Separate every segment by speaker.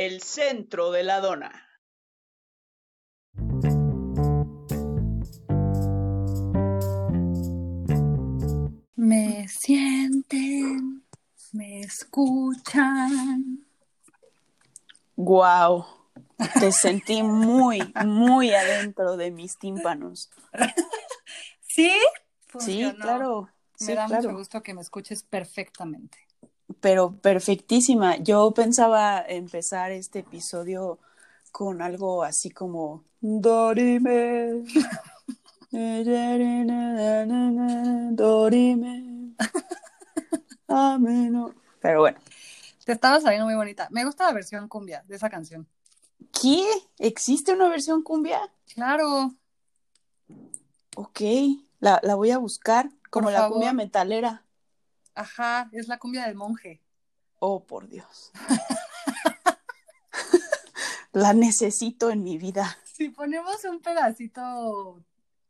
Speaker 1: el centro de la dona.
Speaker 2: Me sienten, me escuchan.
Speaker 1: Wow, te sentí muy, muy adentro de mis tímpanos.
Speaker 2: ¿Sí?
Speaker 1: Sí, claro.
Speaker 2: Me
Speaker 1: sí,
Speaker 2: da
Speaker 1: claro.
Speaker 2: mucho gusto que me escuches perfectamente.
Speaker 1: Pero perfectísima. Yo pensaba empezar este episodio con algo así como Dorime. Dorime. Ameno. Pero bueno.
Speaker 2: Te estaba saliendo muy bonita. Me gusta la versión cumbia de esa canción.
Speaker 1: ¿Qué? ¿Existe una versión cumbia?
Speaker 2: Claro.
Speaker 1: Ok, la, la voy a buscar como
Speaker 2: Por
Speaker 1: la
Speaker 2: favor.
Speaker 1: cumbia metalera.
Speaker 2: Ajá, es la cumbia del monje.
Speaker 1: Oh, por Dios. la necesito en mi vida.
Speaker 2: Si ponemos un pedacito,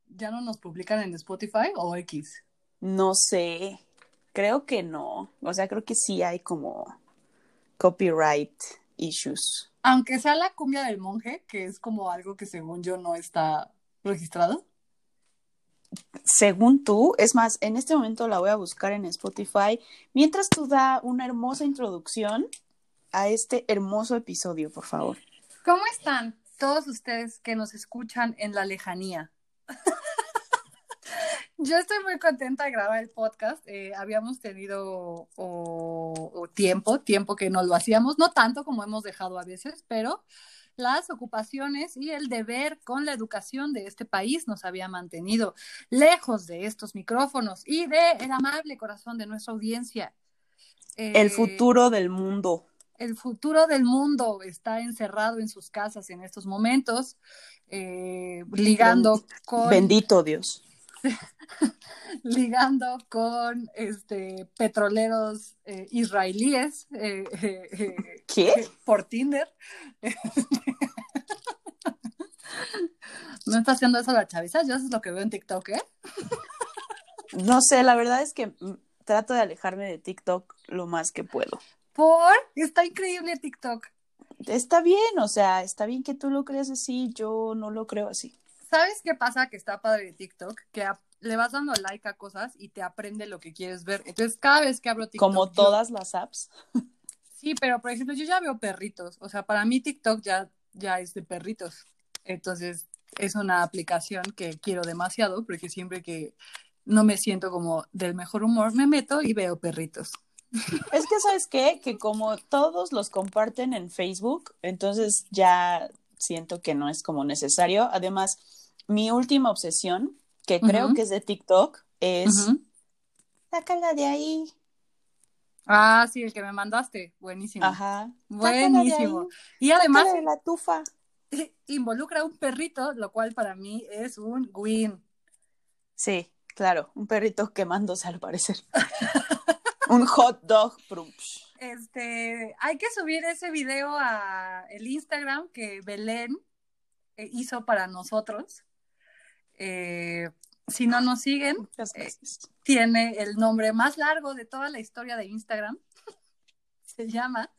Speaker 2: ¿ya no nos publican en Spotify o X?
Speaker 1: No sé, creo que no. O sea, creo que sí hay como copyright issues.
Speaker 2: Aunque sea la cumbia del monje, que es como algo que según yo no está registrado.
Speaker 1: Según tú, es más, en este momento la voy a buscar en Spotify, mientras tú da una hermosa introducción a este hermoso episodio, por favor.
Speaker 2: ¿Cómo están todos ustedes que nos escuchan en la lejanía? Yo estoy muy contenta de grabar el podcast. Eh, habíamos tenido o- o tiempo, tiempo que no lo hacíamos, no tanto como hemos dejado a veces, pero las ocupaciones y el deber con la educación de este país nos había mantenido lejos de estos micrófonos y de el amable corazón de nuestra audiencia.
Speaker 1: El
Speaker 2: Eh,
Speaker 1: futuro del mundo.
Speaker 2: el futuro del mundo está encerrado en sus casas en estos momentos, eh, ligando con
Speaker 1: Bendito Dios.
Speaker 2: ligando con este petroleros eh, israelíes eh, eh, eh,
Speaker 1: ¿Qué?
Speaker 2: por Tinder. No está haciendo eso la chaviza, yo eso es lo que veo en TikTok, ¿eh?
Speaker 1: No sé, la verdad es que mm, trato de alejarme de TikTok lo más que puedo.
Speaker 2: Por, está increíble TikTok.
Speaker 1: Está bien, o sea, está bien que tú lo creas así, yo no lo creo así.
Speaker 2: ¿Sabes qué pasa que está padre de TikTok? Que a- le vas dando like a cosas y te aprende lo que quieres ver. Entonces, cada vez que abro TikTok.
Speaker 1: Como
Speaker 2: yo-
Speaker 1: todas las apps.
Speaker 2: Sí, pero por ejemplo, yo ya veo perritos. O sea, para mí TikTok ya, ya es de perritos. Entonces, es una aplicación que quiero demasiado porque siempre que no me siento como del mejor humor, me meto y veo perritos.
Speaker 1: Es que, ¿sabes qué? Que como todos los comparten en Facebook, entonces ya siento que no es como necesario. Además, mi última obsesión, que creo que es de TikTok, es
Speaker 2: Ujú.
Speaker 1: sácala de ahí.
Speaker 2: Ah, sí, el que me mandaste. Buenísimo.
Speaker 1: Ajá.
Speaker 2: Buenísimo. Y además
Speaker 1: sácala de la tufa.
Speaker 2: involucra a un perrito, lo cual para mí es un win.
Speaker 1: Sí, claro, un perrito quemándose al parecer. un hot dog. prumps.
Speaker 2: Este, hay que subir ese video a el Instagram que Belén eh, hizo para nosotros. Eh, si no nos siguen, Eh, tiene el nombre más largo de toda la historia de Instagram. Se llama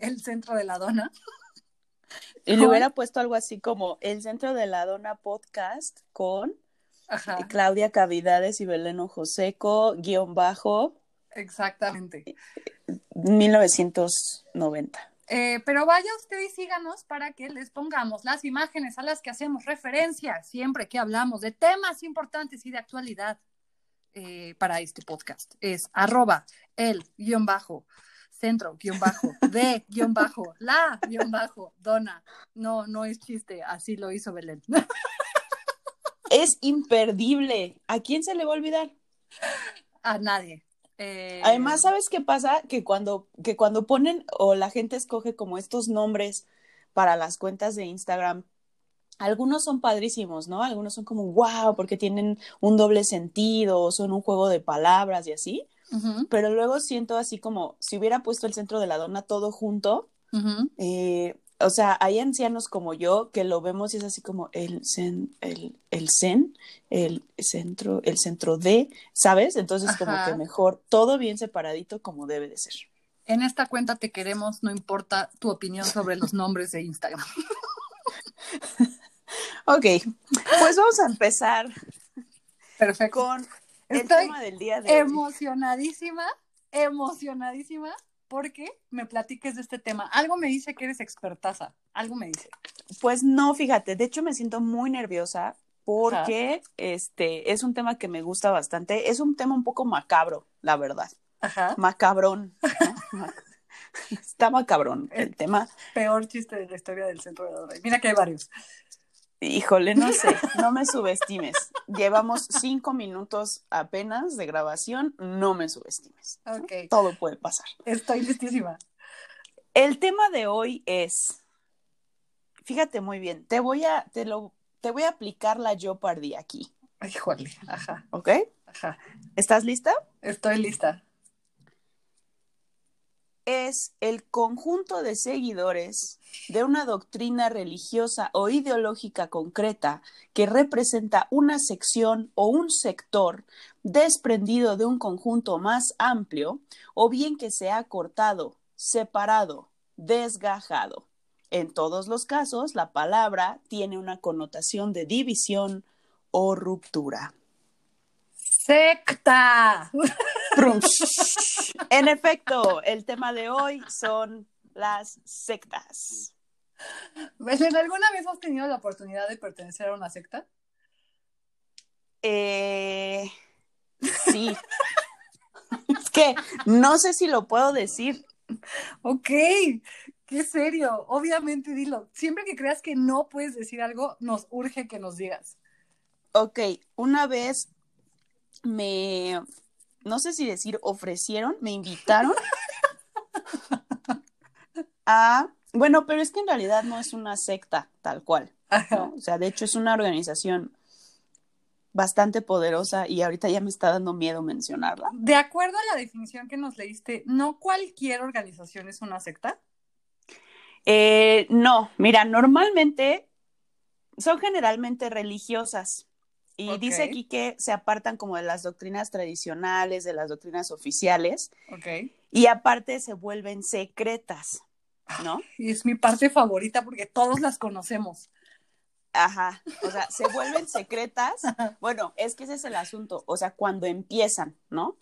Speaker 2: El Centro de la Dona.
Speaker 1: Y le hubiera puesto algo así como El Centro de la Dona Podcast con
Speaker 2: Ajá,
Speaker 1: Claudia Cavidades y Belén Joseco, guion bajo,
Speaker 2: exactamente.
Speaker 1: 1990.
Speaker 2: Eh, pero vaya usted y síganos para que les pongamos las imágenes a las que hacemos referencia siempre que hablamos de temas importantes y de actualidad eh, para este podcast. Es arroba el guion bajo centro guion bajo de guion bajo la guion bajo dona. No, no es chiste, así lo hizo Belén.
Speaker 1: Es imperdible. ¿A quién se le va a olvidar?
Speaker 2: A nadie. Eh,
Speaker 1: Además, ¿sabes qué pasa? Que cuando, que cuando ponen o la gente escoge como estos nombres para las cuentas de Instagram, algunos son padrísimos, ¿no? Algunos son como, wow, porque tienen un doble sentido, o son un juego de palabras y así. Pero luego siento así como, si hubiera puesto el centro de la dona todo junto, eh, o sea, hay ancianos como yo que lo vemos y es así como el zen, el, el zen, el centro, el centro de, ¿sabes? Entonces como que mejor todo bien separadito como debe de ser.
Speaker 2: En esta cuenta te queremos, no importa tu opinión sobre los nombres de Instagram.
Speaker 1: Ok, pues vamos a empezar
Speaker 2: Perfecto.
Speaker 1: con el
Speaker 2: Estoy
Speaker 1: tema del día de hoy.
Speaker 2: emocionadísima, emocionadísima porque me platiques de este tema. Algo me dice que eres expertaza, algo me dice.
Speaker 1: Pues no, fíjate, de hecho me siento muy nerviosa porque este es un tema que me gusta bastante. Es un tema un poco macabro, la verdad.
Speaker 2: Ajá.
Speaker 1: Macabrón. Está macabrón el tema.
Speaker 2: Peor chiste de la historia del centro de Adoray. Mira que hay varios.
Speaker 1: Híjole, no sé, no me subestimes. Llevamos cinco minutos apenas de grabación, no me subestimes.
Speaker 2: Ok.
Speaker 1: Todo puede pasar.
Speaker 2: Estoy listísima.
Speaker 1: El tema de hoy es, fíjate muy bien, te voy a, te lo, te voy a aplicar la Jeopardy aquí,
Speaker 2: Híjole. Ajá.
Speaker 1: ¿ok?
Speaker 2: Ajá.
Speaker 1: ¿Estás lista?
Speaker 2: Estoy lista.
Speaker 1: Es el conjunto de seguidores de una doctrina religiosa o ideológica concreta que representa una sección o un sector desprendido de un conjunto más amplio o bien que se ha cortado, separado, desgajado. En todos los casos, la palabra tiene una connotación de división o ruptura.
Speaker 2: Secta.
Speaker 1: En efecto, el tema de hoy son las sectas.
Speaker 2: ¿alguna vez has tenido la oportunidad de pertenecer a una secta?
Speaker 1: Eh, sí. Es que no sé si lo puedo decir.
Speaker 2: Ok, qué serio. Obviamente dilo. Siempre que creas que no puedes decir algo, nos urge que nos digas.
Speaker 1: Ok, una vez me, no sé si decir ofrecieron, me invitaron a, bueno, pero es que en realidad no es una secta tal cual. O sea, de hecho es una organización bastante poderosa y ahorita ya me está dando miedo mencionarla.
Speaker 2: De acuerdo a la definición que nos leíste, no cualquier organización es una secta.
Speaker 1: Eh, no, mira, normalmente son generalmente religiosas. Y dice aquí que se apartan como de las doctrinas tradicionales, de las doctrinas oficiales,
Speaker 2: Ok.
Speaker 1: y aparte se vuelven secretas, ¿no?
Speaker 2: Y es mi parte favorita porque todos las conocemos.
Speaker 1: Ajá, o sea, se vuelven secretas. Bueno, es que ese es el asunto, o sea, cuando empiezan, ¿no?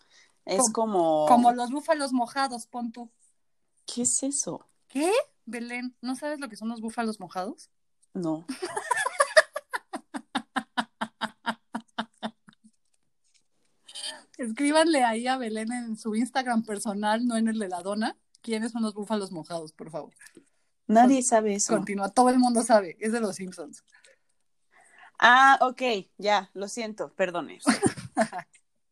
Speaker 1: Es como...
Speaker 2: Como los búfalos mojados, pon tú.
Speaker 1: ¿Qué es eso?
Speaker 2: ¿Qué? Belén, ¿no sabes lo que son los búfalos mojados?
Speaker 1: No.
Speaker 2: Escríbanle ahí a Belén en su Instagram personal, no en el de la dona. ¿Quiénes son los búfalos mojados, por favor?
Speaker 1: Nadie sabe eso.
Speaker 2: Continúa, todo el mundo sabe, es de los Simpsons.
Speaker 1: Ah, ok, ya, lo siento, perdone.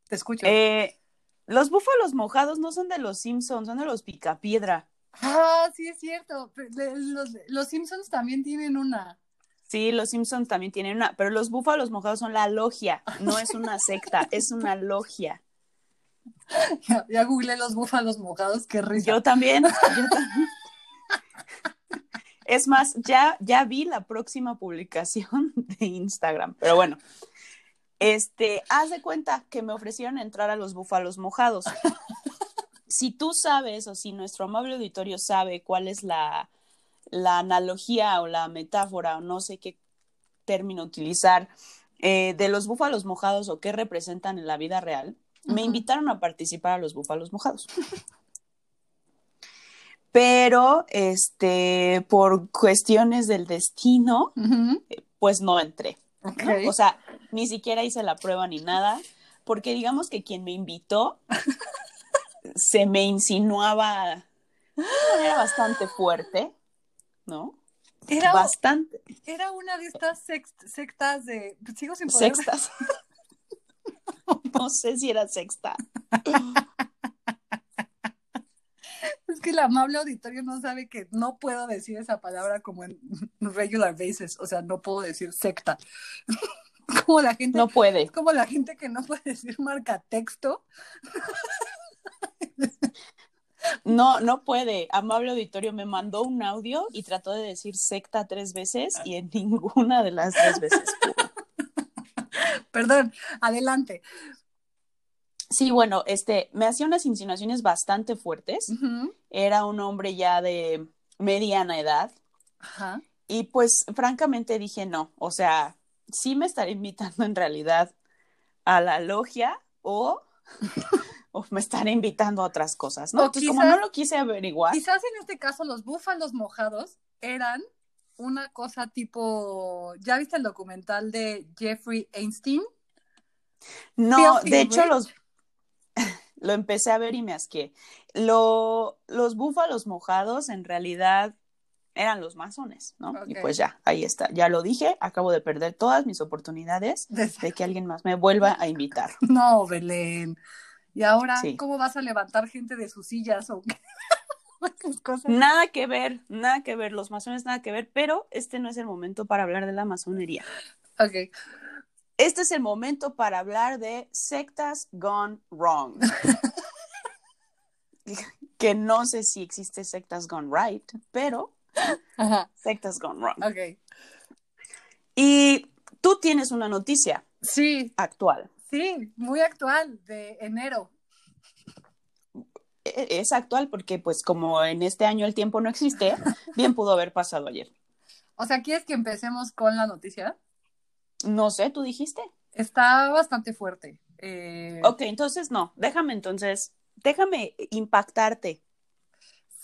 Speaker 2: Te escucho.
Speaker 1: Eh, los búfalos mojados no son de los Simpsons, son de los Picapiedra.
Speaker 2: Ah, sí es cierto. Los, los Simpsons también tienen una.
Speaker 1: Sí, los Simpsons también tienen una, pero los búfalos mojados son la logia, no es una secta, es una logia.
Speaker 2: Ya, ya googleé los búfalos mojados, qué risa.
Speaker 1: Yo también, yo también. Es más, ya, ya vi la próxima publicación de Instagram, pero bueno. Este, haz de cuenta que me ofrecieron entrar a los búfalos mojados. Si tú sabes, o si nuestro amable auditorio sabe cuál es la, la analogía o la metáfora, o no sé qué término utilizar, eh, de los búfalos mojados o qué representan en la vida real, me invitaron a participar a los búfalos mojados. Pero, este, por cuestiones del destino,
Speaker 2: Ujú,
Speaker 1: pues no entré. O sea, ni siquiera hice la prueba ni nada, porque digamos que quien me invitó se me insinuaba de manera bastante fuerte, ¿no?
Speaker 2: era,
Speaker 1: Bastante.
Speaker 2: era una de estas sext- sectas de. Sigo sin poder.
Speaker 1: Sextas. No sé si era sexta.
Speaker 2: Es que el amable auditorio no sabe que no puedo decir esa palabra como en regular basis. O sea, no puedo decir secta. Como la gente.
Speaker 1: No puede.
Speaker 2: Como la gente que no puede decir marca texto.
Speaker 1: No, no puede. Amable auditorio me mandó un audio y trató de decir secta tres veces y en ninguna de las tres veces pudo.
Speaker 2: Perdón, adelante.
Speaker 1: Sí, bueno, este, me hacía unas insinuaciones bastante fuertes. Era un hombre ya de mediana edad.
Speaker 2: Ajá.
Speaker 1: Y pues francamente dije no, o sea, sí me estaré invitando en realidad a la logia o, me estaré invitando a otras cosas, ¿no?
Speaker 2: O
Speaker 1: Entonces, como no lo quise averiguar,
Speaker 2: Quizás en este caso los búfalos mojados eran una cosa tipo, ¿ya viste el documental de Jeffrey Einstein?
Speaker 1: no, de hecho
Speaker 2: Rich.
Speaker 1: los lo empecé a ver y me asqué. Lo, los búfalos mojados en realidad eran los masones, ¿no? Y pues ya, ahí está, ya lo dije, acabo de perder todas mis oportunidades de que alguien más me vuelva a invitar.
Speaker 2: No, Belén. Y ahora,
Speaker 1: Sí.
Speaker 2: ¿cómo vas a levantar gente de sus sillas o cosas.
Speaker 1: Nada que ver, nada que ver, los masones nada que ver, pero este no es el momento para hablar de la masonería.
Speaker 2: Ok.
Speaker 1: Este es el momento para hablar de sectas gone wrong. que no sé si existe sectas gone right, pero
Speaker 2: Ajá.
Speaker 1: sectas gone wrong.
Speaker 2: Ok.
Speaker 1: Y tú tienes una noticia
Speaker 2: Sí,
Speaker 1: actual.
Speaker 2: Sí, muy actual, de enero.
Speaker 1: E- Es actual porque pues como en este año el tiempo no existe, bien pudo haber pasado ayer.
Speaker 2: O sea, ¿quieres que empecemos con la noticia?
Speaker 1: No sé, tú dijiste.
Speaker 2: Está bastante fuerte. Eh,
Speaker 1: Ok, entonces no, déjame entonces, déjame impactarte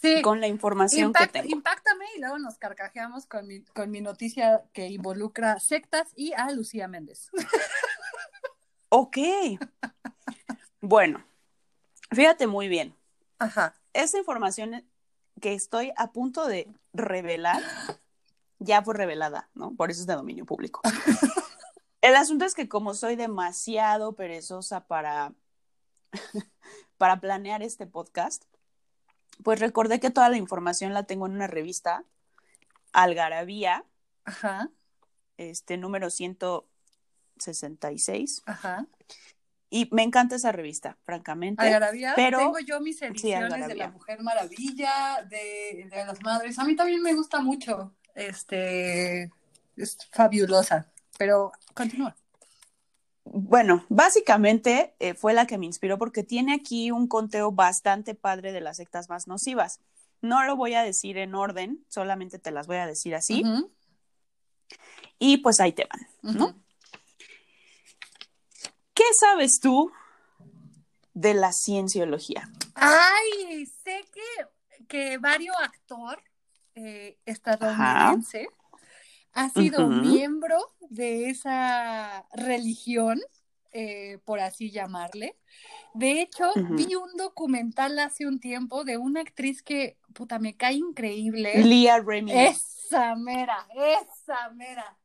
Speaker 2: sí,
Speaker 1: con la información
Speaker 2: impact-
Speaker 1: que tengo.
Speaker 2: impactame y luego nos carcajeamos con mi, con mi noticia que involucra sectas y a Lucía Méndez.
Speaker 1: Ok. Bueno, fíjate muy bien.
Speaker 2: Ajá.
Speaker 1: Esa información que estoy a punto de revelar ya fue revelada, ¿no? Por eso es de dominio público. El asunto es que como soy demasiado perezosa para, para planear este podcast, pues recordé que toda la información la tengo en una revista, Algarabía,
Speaker 2: Ajá.
Speaker 1: este número 166,
Speaker 2: Ajá.
Speaker 1: y me encanta esa revista, francamente.
Speaker 2: Algarabía,
Speaker 1: pero-
Speaker 2: tengo yo mis ediciones de. La Mujer Maravilla, de, de las Madres. A mí también me gusta mucho. Este es fabulosa. Pero continúa.
Speaker 1: Bueno, básicamente eh, fue la que me inspiró porque tiene aquí un conteo bastante padre de las sectas más nocivas. No lo voy a decir en orden, solamente te las voy a decir así. Y pues ahí te van, ¿no? ¿Qué sabes tú de la cienciología?
Speaker 2: Ay, sé que, que varios actor eh, estadounidense ha sido
Speaker 1: Ujú.
Speaker 2: miembro de esa religión, eh, por así llamarle. De hecho, vi un documental hace un tiempo de una actriz que, puta, me cae increíble.
Speaker 1: Leah Remini.
Speaker 2: Esa mera, esa mera.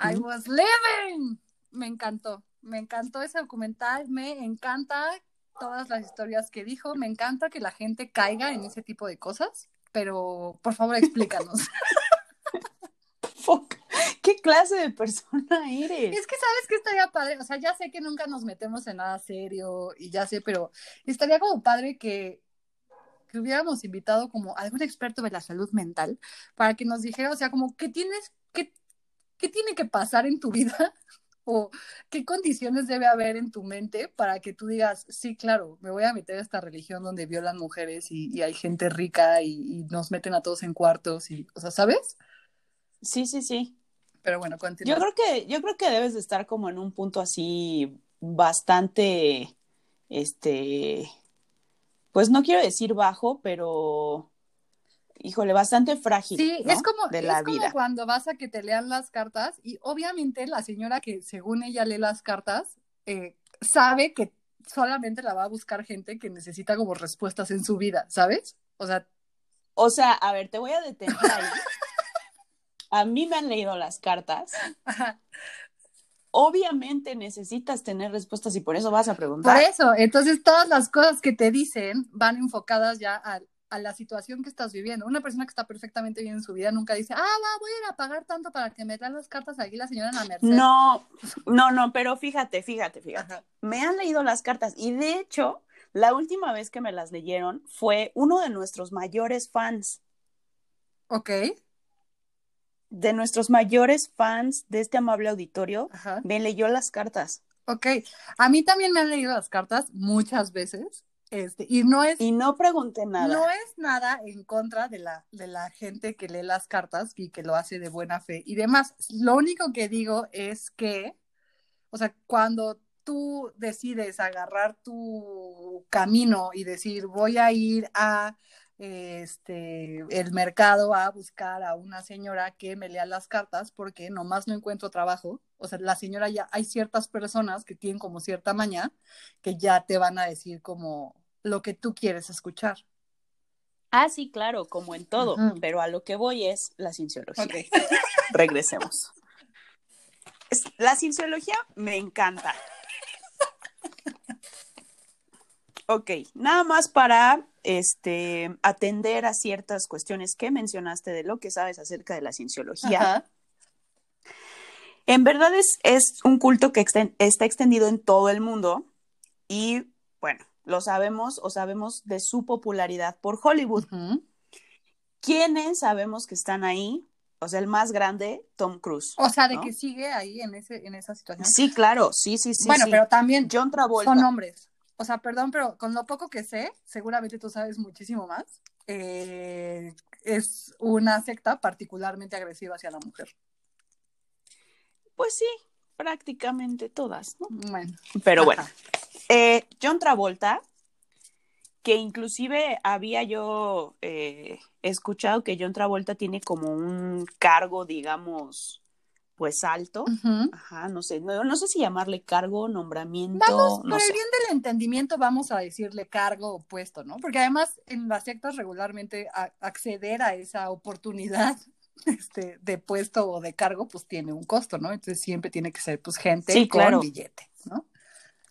Speaker 2: I was living. Me encantó, me encantó ese documental, me encanta todas las historias que dijo, me encanta que la gente caiga en ese tipo de cosas, pero por favor explícanos.
Speaker 1: Fuck, ¿Qué clase de persona eres?
Speaker 2: es que sabes que estaría padre, o sea, ya sé que nunca nos metemos en nada serio y ya sé, pero estaría como padre que, que hubiéramos invitado como algún experto de la salud mental para que nos dijera, o sea, como qué tienes, qué, qué tiene que pasar en tu vida o qué condiciones debe haber en tu mente para que tú digas, sí, claro, me voy a meter a esta religión donde violan mujeres y, y hay gente rica y, y nos meten a todos en cuartos y, o sea, ¿sabes?
Speaker 1: Sí, sí, sí.
Speaker 2: Pero bueno, continúa.
Speaker 1: Yo creo que, yo creo que debes de estar como en un punto así bastante, este, pues no quiero decir bajo, pero, híjole, bastante frágil,
Speaker 2: Sí,
Speaker 1: ¿no?
Speaker 2: es como,
Speaker 1: de
Speaker 2: es como cuando vas a que te lean las cartas y obviamente la señora que según ella lee las cartas eh, sabe que solamente la va a buscar gente que necesita como respuestas en su vida, ¿sabes? O sea,
Speaker 1: O sea, a ver, te voy a detener ahí. A mí me han leído las cartas.
Speaker 2: ajá.
Speaker 1: Obviamente necesitas tener respuestas y por eso vas a
Speaker 2: por
Speaker 1: preguntar.
Speaker 2: eso, entonces todas las cosas que te dicen van enfocadas ya a, a la situación que estás viviendo. Una persona que está perfectamente bien en su vida nunca dice, ah, va, voy a ir a pagar tanto para que me dan las cartas aquí la señora en la Merced.
Speaker 1: No, no, no, pero fíjate, fíjate, fíjate.
Speaker 2: Ajá.
Speaker 1: Me han leído las cartas y de hecho, la última vez que me las leyeron fue uno de nuestros mayores fans,
Speaker 2: Ok,
Speaker 1: de nuestros mayores fans de este amable auditorio,
Speaker 2: ajá.
Speaker 1: me leyó las cartas.
Speaker 2: Ok, a mí también me han leído las cartas muchas veces. Este, y no es
Speaker 1: Y no pregunté nada.
Speaker 2: No es nada en contra de la, de la gente que lee las cartas y que lo hace de buena fe y demás. Lo único que digo es que, o sea, cuando tú decides agarrar tu camino y decir, voy a ir a este el mercado a buscar a una señora que me lea las cartas porque nomás no encuentro trabajo. O sea, la señora ya hay ciertas personas que tienen como cierta maña que ya te van a decir como lo que tú quieres escuchar.
Speaker 1: Ah, sí, claro, como en todo, pero a lo que voy es la cienciología. Regresemos. Es- la cienciología me encanta. Ok, nada más para este, atender a ciertas cuestiones que mencionaste de lo que sabes acerca de la cienciología.
Speaker 2: Ajá.
Speaker 1: En verdad es, es un culto que exten- está extendido en todo el mundo y bueno, lo sabemos o sabemos de su popularidad por Hollywood.
Speaker 2: Ujú.
Speaker 1: ¿Quiénes sabemos que están ahí? O sea, el más grande, Tom Cruise.
Speaker 2: O sea, de
Speaker 1: ¿no?
Speaker 2: que sigue ahí en ese, en esa situación.
Speaker 1: Sí, claro, sí, sí, sí.
Speaker 2: bueno,
Speaker 1: sí.
Speaker 2: pero también
Speaker 1: John Travolta.
Speaker 2: son hombres. O sea, perdón, pero con lo poco que sé, seguramente tú sabes muchísimo más. eh, es una secta particularmente agresiva hacia la mujer.
Speaker 1: Pues sí, prácticamente todas, ¿no?
Speaker 2: Bueno.
Speaker 1: Pero bueno, eh, John Travolta, que inclusive había yo eh, escuchado que John Travolta tiene como un cargo, digamos, pues alto. Ajá, no sé, no, no sé si llamarle cargo, nombramiento,
Speaker 2: Vamos,
Speaker 1: no
Speaker 2: por
Speaker 1: sé.
Speaker 2: el bien del entendimiento, vamos a decirle cargo o puesto, ¿no? Porque además en las sectas regularmente a- acceder a esa oportunidad este, de puesto o de cargo, pues tiene un costo, ¿no? Entonces siempre tiene que ser pues gente
Speaker 1: Sí,
Speaker 2: con
Speaker 1: claro.
Speaker 2: billete, ¿no?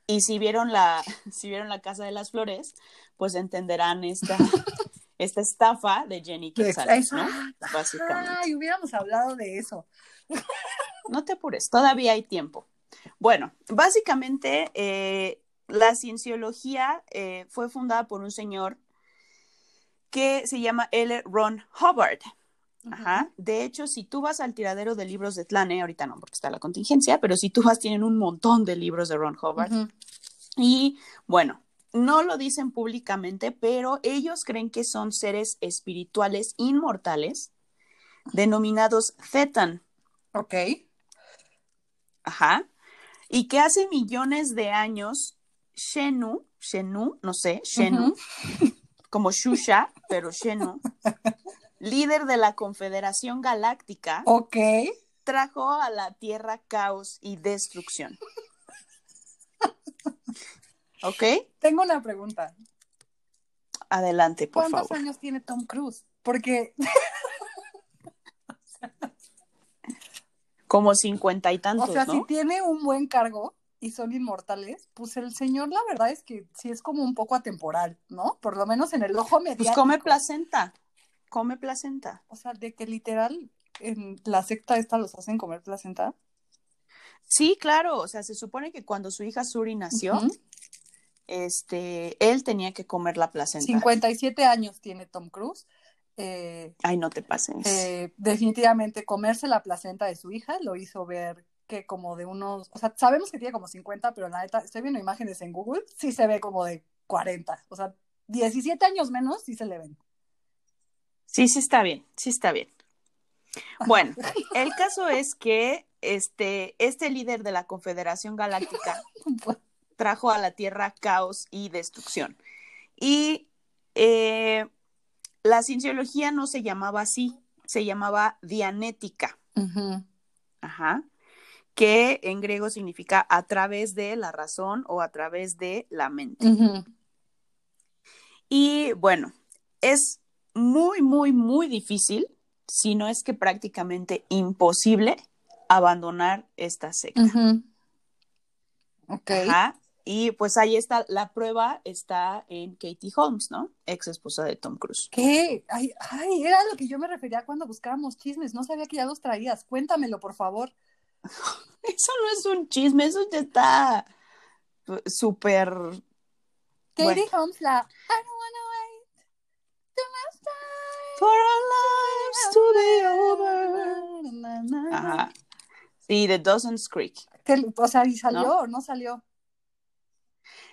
Speaker 1: Y si vieron la, si vieron la Casa de las Flores, pues entenderán esta, esta estafa de Jenny Quetzal, ¿no? Básicamente.
Speaker 2: Ay, hubiéramos hablado de eso.
Speaker 1: No te apures, todavía hay tiempo. Bueno, básicamente eh, la cienciología eh, fue fundada por un señor que se llama L. Ron Hubbard. Ajá. De hecho, si tú vas al tiradero de libros de Tlane, ahorita no, porque está la contingencia, pero si tú vas, tienen un montón de libros de Ron.
Speaker 2: Ujú.
Speaker 1: Y bueno, no lo dicen públicamente, pero ellos creen que son seres espirituales inmortales denominados Thetan.
Speaker 2: Ok.
Speaker 1: Ajá. Y que hace millones de años, Shenu, Shenu, no sé, Shenu, como Shusha, pero Shenu, líder de la Confederación Galáctica,
Speaker 2: Ok.
Speaker 1: trajo a la Tierra caos y destrucción. ¿Ok?
Speaker 2: Tengo una pregunta.
Speaker 1: Adelante, por
Speaker 2: ¿Cuántos
Speaker 1: favor.
Speaker 2: años tiene Tom Cruise? Porque
Speaker 1: Como cincuenta y tantos,
Speaker 2: O sea,
Speaker 1: ¿no?
Speaker 2: si tiene un buen cargo y son inmortales, pues el señor, la verdad es que sí es como un poco atemporal, ¿no? Por lo menos en el ojo mediático.
Speaker 1: Pues come placenta, come placenta.
Speaker 2: O sea, de que literal en la secta esta los hacen comer placenta.
Speaker 1: Sí, claro, o sea, se supone que cuando su hija Suri nació, este, él tenía que comer la placenta.
Speaker 2: 57 años tiene Tom Cruise. Eh,
Speaker 1: Ay, no te pases.
Speaker 2: eh, definitivamente comerse la placenta de su hija lo hizo ver que como de unos, o sea, sabemos que tiene como 50, pero la neta, estoy viendo imágenes en Google, sí se ve como de 40, o sea, 17 años menos sí se le ven.
Speaker 1: Sí, sí está bien, sí está bien. Bueno, el caso es que este, este líder de la Confederación Galáctica trajo a la Tierra caos y destrucción. Y eh, la cienciología no se llamaba así, se llamaba dianética, ajá, que en griego significa a través de la razón o a través de la mente. Y bueno, es muy, muy, muy difícil, si no es que prácticamente imposible, abandonar esta secta.
Speaker 2: Ujú. Ok.
Speaker 1: Ajá. Y pues ahí está, la prueba está en Katie Holmes, ¿no? Ex esposa de Tom Cruise.
Speaker 2: ¿Qué? Ay, ay, era lo que yo me refería cuando buscábamos chismes. No sabía que ya los traías. Cuéntamelo, por favor.
Speaker 1: Eso no es un chisme, eso ya está eh, súper...
Speaker 2: Katie
Speaker 1: Bueno.
Speaker 2: Holmes, la I don't wanna
Speaker 1: For our lives to be over. Ajá. Sí, de Dawson's Creek.
Speaker 2: O sea, ¿y salió o no salió?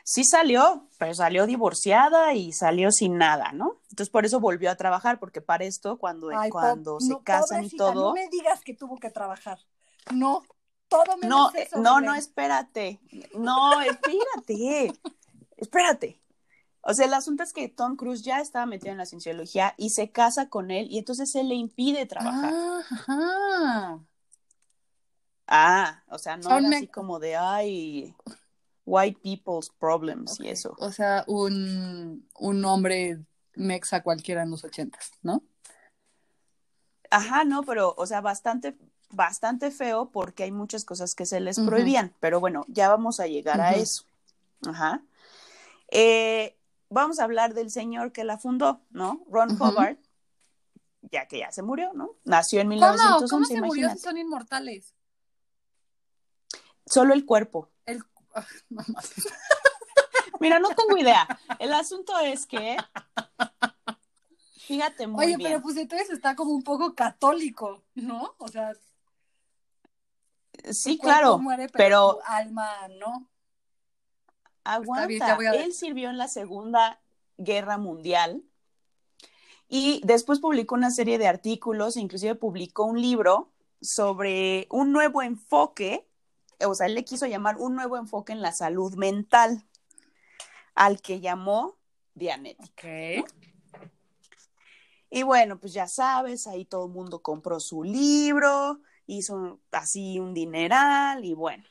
Speaker 1: Sí salió, pero salió divorciada y salió sin nada, ¿no? Entonces por eso volvió a trabajar, porque para esto, cuando, cuando se casan y todo.
Speaker 2: No me digas que tuvo que trabajar. No, todo menos
Speaker 1: No, eso, no, no, espérate. No, espérate. espérate. O sea, el asunto es que Tom Cruise ya estaba metido en la cienciología y se casa con él y entonces él le impide trabajar.
Speaker 2: Ah,
Speaker 1: ah o sea, no era así como de, ay, white people's problems y eso.
Speaker 2: O sea, un, un hombre mexa cualquiera en los ochentas, ¿no?
Speaker 1: Ajá, no, pero, o sea, bastante, bastante feo porque hay muchas cosas que se les prohibían, pero bueno, ya vamos a llegar a eso. Ajá. Eh, vamos a hablar del señor que la fundó, ¿no? Ron Hubbard, ya que ya se murió, ¿no? Nació en 1911,
Speaker 2: ¿Cómo se murió si son inmortales?
Speaker 1: Solo el cuerpo.
Speaker 2: El...
Speaker 1: Mira, no tengo idea. El asunto es que fíjate muy
Speaker 2: Oye,
Speaker 1: bien.
Speaker 2: pero pues entonces está como un poco católico, ¿no? O sea,
Speaker 1: sí, claro,
Speaker 2: muere,
Speaker 1: pero,
Speaker 2: Tu alma no.
Speaker 1: Aguanta, él sirvió en la Segunda Guerra Mundial y después publicó una serie de artículos, inclusive publicó un libro sobre un nuevo enfoque, o sea, él le quiso llamar un nuevo enfoque en la salud mental, al que llamó Dianética. Y bueno, pues ya sabes, ahí todo el mundo compró su libro, hizo así un dineral y bueno.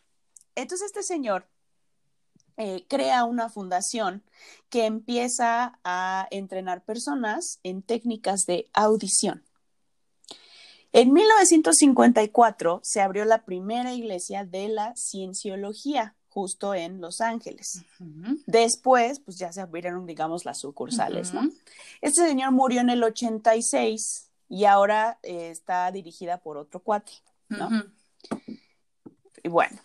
Speaker 1: Entonces este señor eh, crea una fundación que empieza a entrenar personas en técnicas de audición. En 1954 se abrió la primera iglesia de la cienciología justo en Los Ángeles. Después, pues ya se abrieron, digamos, las sucursales, ¿no? Este señor murió en el 86 y ahora eh, está dirigida por otro cuate, ¿no? Y bueno,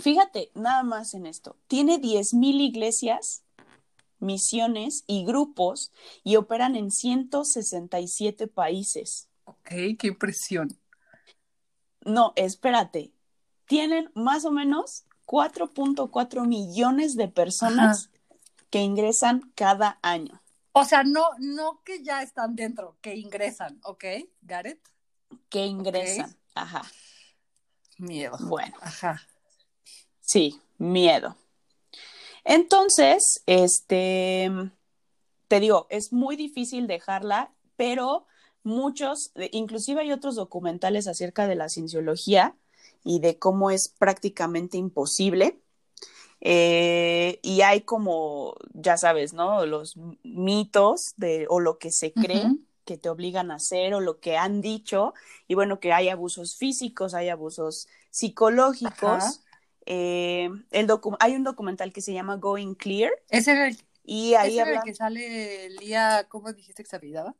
Speaker 1: Fíjate, nada más en esto. Tiene 10.000 iglesias, misiones y grupos y operan en 167 países.
Speaker 2: Ok, qué impresión.
Speaker 1: No, espérate. Tienen más o menos 4.4 millones de personas que ingresan cada año.
Speaker 2: O sea, no, no que ya están dentro, que ingresan, ¿ok? Gareth.
Speaker 1: Que ingresan, ajá.
Speaker 2: Miedo.
Speaker 1: Bueno.
Speaker 2: Ajá.
Speaker 1: Sí, miedo. Entonces, este, te digo, es muy difícil dejarla, pero muchos, inclusive hay otros documentales acerca de la cienciología y de cómo es prácticamente imposible. Eh, y hay como, ya sabes, ¿no? Los mitos de, o lo que se cree que te obligan a hacer o lo que han dicho. Y bueno, que hay abusos físicos, hay abusos psicológicos. Eh, el hay un documental que se llama Going Clear.
Speaker 2: Ese era el,
Speaker 1: y ahí
Speaker 2: ¿ese el que sale Lía, ¿cómo dijiste que se apellidaba?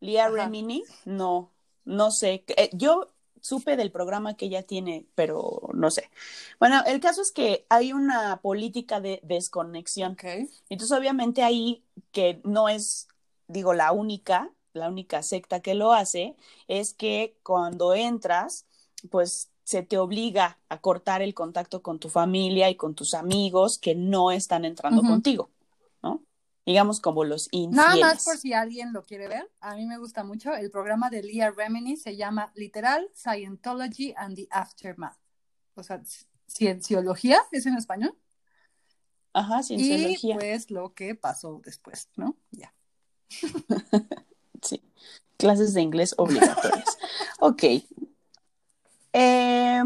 Speaker 1: Lía Remini, no, no sé. Eh, yo supe del programa que ella tiene, pero no sé. Bueno, el caso es que hay una política de desconexión. Entonces, obviamente ahí, que no es, digo, la única, la única secta que lo hace, es que cuando entras, pues se te obliga a cortar el contacto con tu familia y con tus amigos que no están entrando contigo, ¿no? Digamos como los infieles.
Speaker 2: Nada más por si alguien lo quiere ver, a mí me gusta mucho, el programa de Leah Remini se llama literal Scientology and the Aftermath. O sea, cienciología, ¿es en español?
Speaker 1: Ajá, cienciología.
Speaker 2: Y pues lo que pasó después, ¿no? Ya.
Speaker 1: sí, clases de inglés obligatorias. ok, eh,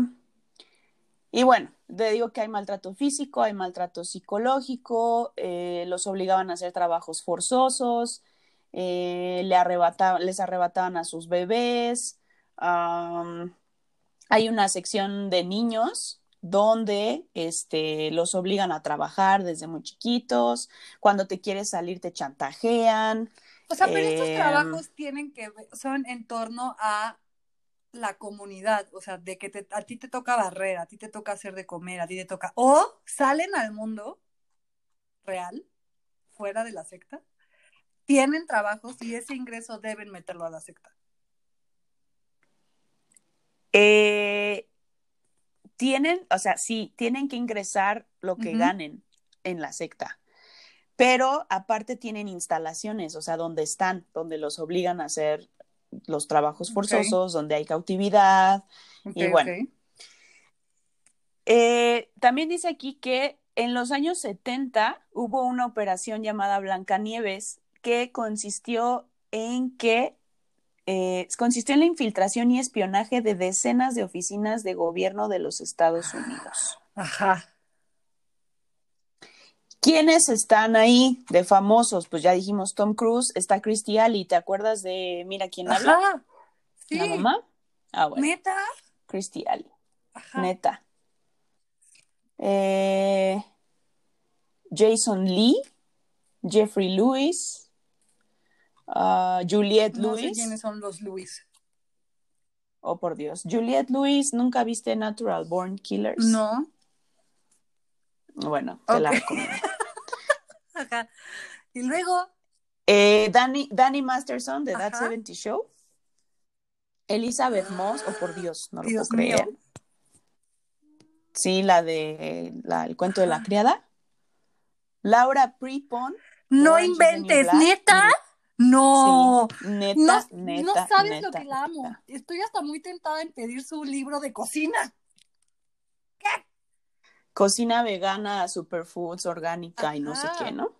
Speaker 1: y bueno, te digo que hay maltrato físico, hay maltrato psicológico, eh, los obligaban a hacer trabajos forzosos, eh, le les arrebataban a sus bebés. hay una sección de niños donde este, los obligan a trabajar desde muy chiquitos, cuando te quieres salir te chantajean.
Speaker 2: O sea, pero estos trabajos tienen que, son en torno a la comunidad, o sea, de que a ti te toca barrer, a ti te toca hacer de comer, a ti te toca, o salen al mundo real, fuera de la secta, tienen trabajos y ese ingreso deben meterlo a la secta.
Speaker 1: Eh, tienen, o sea, sí, tienen que ingresar lo que ganen en la secta. Pero aparte tienen instalaciones, o sea, donde están, donde los obligan a hacer los trabajos forzosos, donde hay cautividad. Y bueno. Eh, también dice aquí que en los años 70 hubo una operación llamada Blancanieves que consistió en que eh, consistió en la infiltración y espionaje de decenas de oficinas de gobierno de los Estados Unidos.
Speaker 2: Ajá.
Speaker 1: ¿Quiénes están ahí de famosos? Pues ya dijimos Tom Cruise, está Christy Alley, ¿te acuerdas de Mira quién habla?
Speaker 2: Ajá. Sí.
Speaker 1: La mamá. Ah, bueno,
Speaker 2: ¿Neta?
Speaker 1: Christy Alley,
Speaker 2: Ajá.
Speaker 1: neta. Eh, Jason Lee, Jeffrey Lewis, ah, Juliette
Speaker 2: No sé
Speaker 1: Lewis.
Speaker 2: quiénes son los Luis.
Speaker 1: Oh, por Dios. Juliette Lewis, ¿nunca viste Natural Born Killers?
Speaker 2: No.
Speaker 1: Bueno, te la recomiendo.
Speaker 2: Ajá. Y luego,
Speaker 1: Eh, Danny, Danny Masterson de That
Speaker 2: Ajá.
Speaker 1: 70 Show. Elizabeth Moss, oh por Dios, no lo
Speaker 2: Dios
Speaker 1: puedo creer. Sí, la de la- el cuento de la criada. Laura Prepon.
Speaker 2: no
Speaker 1: Orange
Speaker 2: inventes,
Speaker 1: Black.
Speaker 2: ¿neta? No.
Speaker 1: Sí, neta,
Speaker 2: No,
Speaker 1: neta.
Speaker 2: no sabes
Speaker 1: neta,
Speaker 2: lo que la amo.
Speaker 1: neta.
Speaker 2: Estoy hasta muy tentada en pedir su libro de cocina.
Speaker 1: Cocina vegana, superfoods, orgánica y no sé qué, ¿no?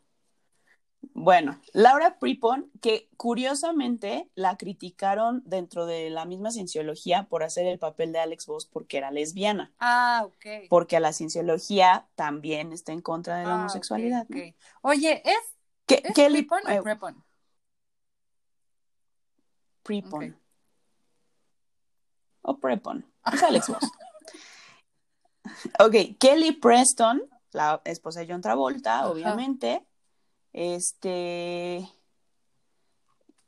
Speaker 1: Bueno, Laura Prepon, que curiosamente la criticaron dentro de la misma cienciología por hacer el papel de Alex Voss porque era lesbiana,
Speaker 2: Ah, ok.
Speaker 1: porque la cienciología también está en contra de la
Speaker 2: Ah,
Speaker 1: homosexualidad. ¿no?
Speaker 2: ok. Oye, ¿es, es
Speaker 1: Kelly
Speaker 2: Prepon
Speaker 1: eh,
Speaker 2: o Prepon?
Speaker 1: Prepon. O Prepon. Es Alex Voss. ok, Kelly Preston, la esposa de John Travolta,
Speaker 2: Ajá.
Speaker 1: obviamente. Este.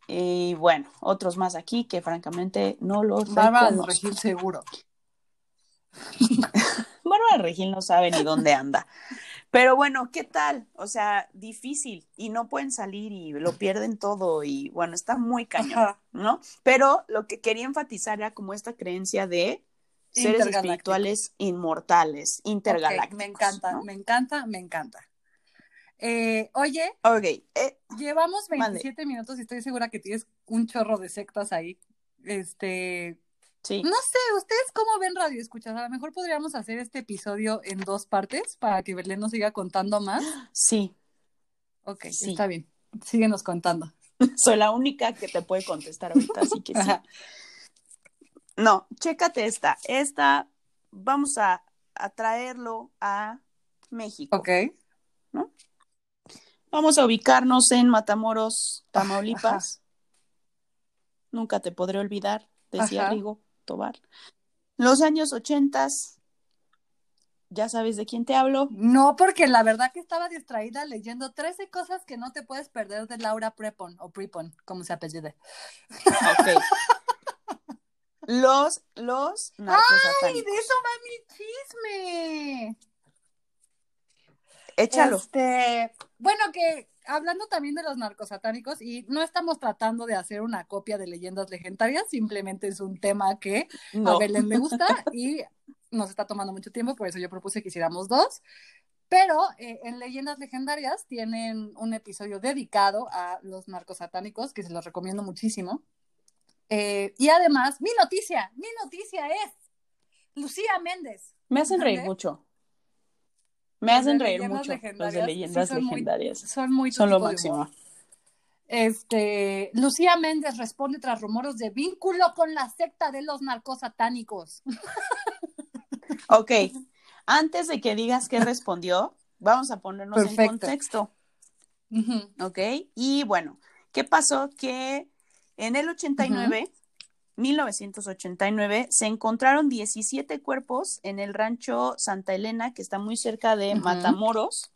Speaker 1: Y bueno, otros más aquí que francamente no los
Speaker 2: Bárbara de. Regil seguro.
Speaker 1: Bárbara Regil no sabe ni dónde anda. Pero bueno, ¿qué tal? O sea, difícil y no pueden salir y lo pierden todo y bueno, está muy cañón. ¿no? Pero lo que quería enfatizar era como esta creencia de seres espirituales inmortales, intergalácticos.
Speaker 2: Me encanta,
Speaker 1: ¿no?
Speaker 2: me encanta, me encanta. Eh, oye,
Speaker 1: eh,
Speaker 2: llevamos
Speaker 1: Mande.
Speaker 2: 27 minutos y estoy segura que tienes un chorro de sectas ahí. Este,
Speaker 1: sí.
Speaker 2: no sé, ¿ustedes cómo ven Radio Escuchas? A lo mejor podríamos hacer este episodio en dos partes para que Belén nos siga contando más.
Speaker 1: Sí,
Speaker 2: Ok,
Speaker 1: Sí.
Speaker 2: está bien. Síguenos contando.
Speaker 1: soy la única que te puede contestar ahorita, así que sí. No, chécate esta. Esta vamos a, a traerlo a México.
Speaker 2: Ok.
Speaker 1: Vamos a ubicarnos en Matamoros, Tamaulipas. Nunca te podré olvidar, decía
Speaker 2: Ajá.
Speaker 1: Rigo Tobar. Los años ochentas, ya sabes de quién te hablo.
Speaker 2: No, porque la verdad que estaba distraída leyendo 13 cosas que no te puedes perder de Laura Prepon o Prepon, como se apellide.
Speaker 1: Ok. Los, los
Speaker 2: ¡Ay,
Speaker 1: narcosatánicos.
Speaker 2: de eso va mi chisme!
Speaker 1: Échalo.
Speaker 2: Este, bueno, que hablando también de los narcosatánicos, y no estamos tratando de hacer una copia de leyendas legendarias, simplemente es un tema que a. Belén le gusta y nos está tomando mucho tiempo, por eso yo propuse que hiciéramos dos. Pero eh, en Leyendas Legendarias tienen un episodio dedicado a los narcosatánicos, que se los recomiendo muchísimo. Eh, y además, mi noticia, mi noticia es Lucía Méndez.
Speaker 1: Me hacen reír mucho. Me hacen reír mucho los de leyendas
Speaker 2: sí, son muy-
Speaker 1: legendarias.
Speaker 2: Son muy
Speaker 1: Son lo máximo.
Speaker 2: Este, Lucía Méndez responde tras rumores de vínculo con la secta de los narcosatánicos.
Speaker 1: Ok, antes de que digas qué respondió, vamos a ponernos en contexto.
Speaker 2: Ujú.
Speaker 1: ¿ok? Y bueno, ¿qué pasó? Que en el 89, 1989, se encontraron 17 cuerpos en el rancho Santa Elena, que está muy cerca de. Matamoros.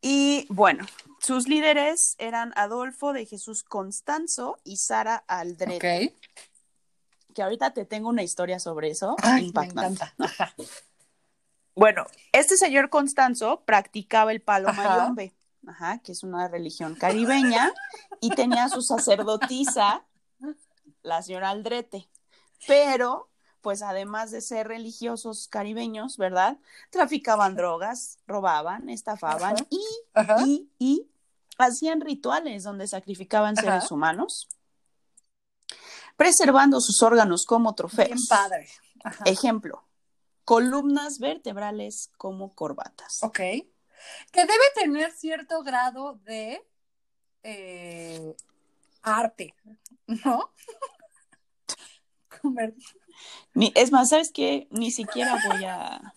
Speaker 1: Y bueno, sus líderes eran Adolfo de Jesús Constanzo y Sara Aldrete,
Speaker 2: Ok.
Speaker 1: que ahorita te tengo una historia sobre eso.
Speaker 2: Ay, me
Speaker 1: impactante.
Speaker 2: encanta. Ajá.
Speaker 1: Bueno, este señor Constanzo practicaba el palo
Speaker 2: Ajá.
Speaker 1: mayombe, ajá, que es una religión caribeña, y tenía a su sacerdotisa, la señora Aldrete. Pero pues además de ser religiosos caribeños, ¿verdad? Traficaban drogas, robaban, estafaban
Speaker 2: Ajá.
Speaker 1: y,
Speaker 2: Ajá.
Speaker 1: y, y hacían rituales donde sacrificaban
Speaker 2: Ajá.
Speaker 1: seres humanos, preservando sus órganos como trofeos.
Speaker 2: Bien padre. Ajá.
Speaker 1: Ejemplo, columnas vertebrales como corbatas.
Speaker 2: Ok. Que debe tener cierto grado de eh, arte, ¿no?
Speaker 1: Ni, es más, ¿sabes qué? Ni siquiera voy a,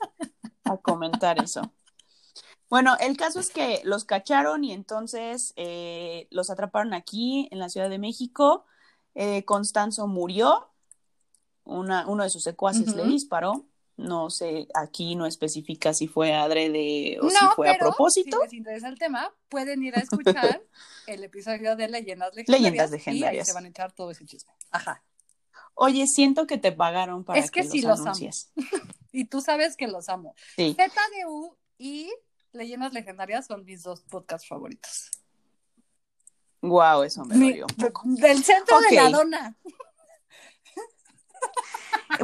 Speaker 1: a comentar eso. Bueno, el caso es que los cacharon y entonces eh, los atraparon aquí en la Ciudad de México. Eh, Constanzo murió, una, uno de sus secuaces le disparó. No sé, aquí no especifica si fue adrede o si fue a propósito.
Speaker 2: si les interesa el tema, pueden ir a escuchar el episodio de Leyendas Legendarias.
Speaker 1: Leyendas
Speaker 2: Y ahí
Speaker 1: Legendarias.
Speaker 2: se van a echar todo ese chisme. Ajá.
Speaker 1: Oye, siento que te pagaron para
Speaker 2: Es que
Speaker 1: que,
Speaker 2: sí
Speaker 1: los
Speaker 2: los amo. Y tú sabes que los amo.
Speaker 1: Sí.
Speaker 2: ZDU y Leyendas Legendarias son mis dos podcasts favoritos.
Speaker 1: Wow, eso me
Speaker 2: Mi-
Speaker 1: dolió
Speaker 2: del centro de la dona.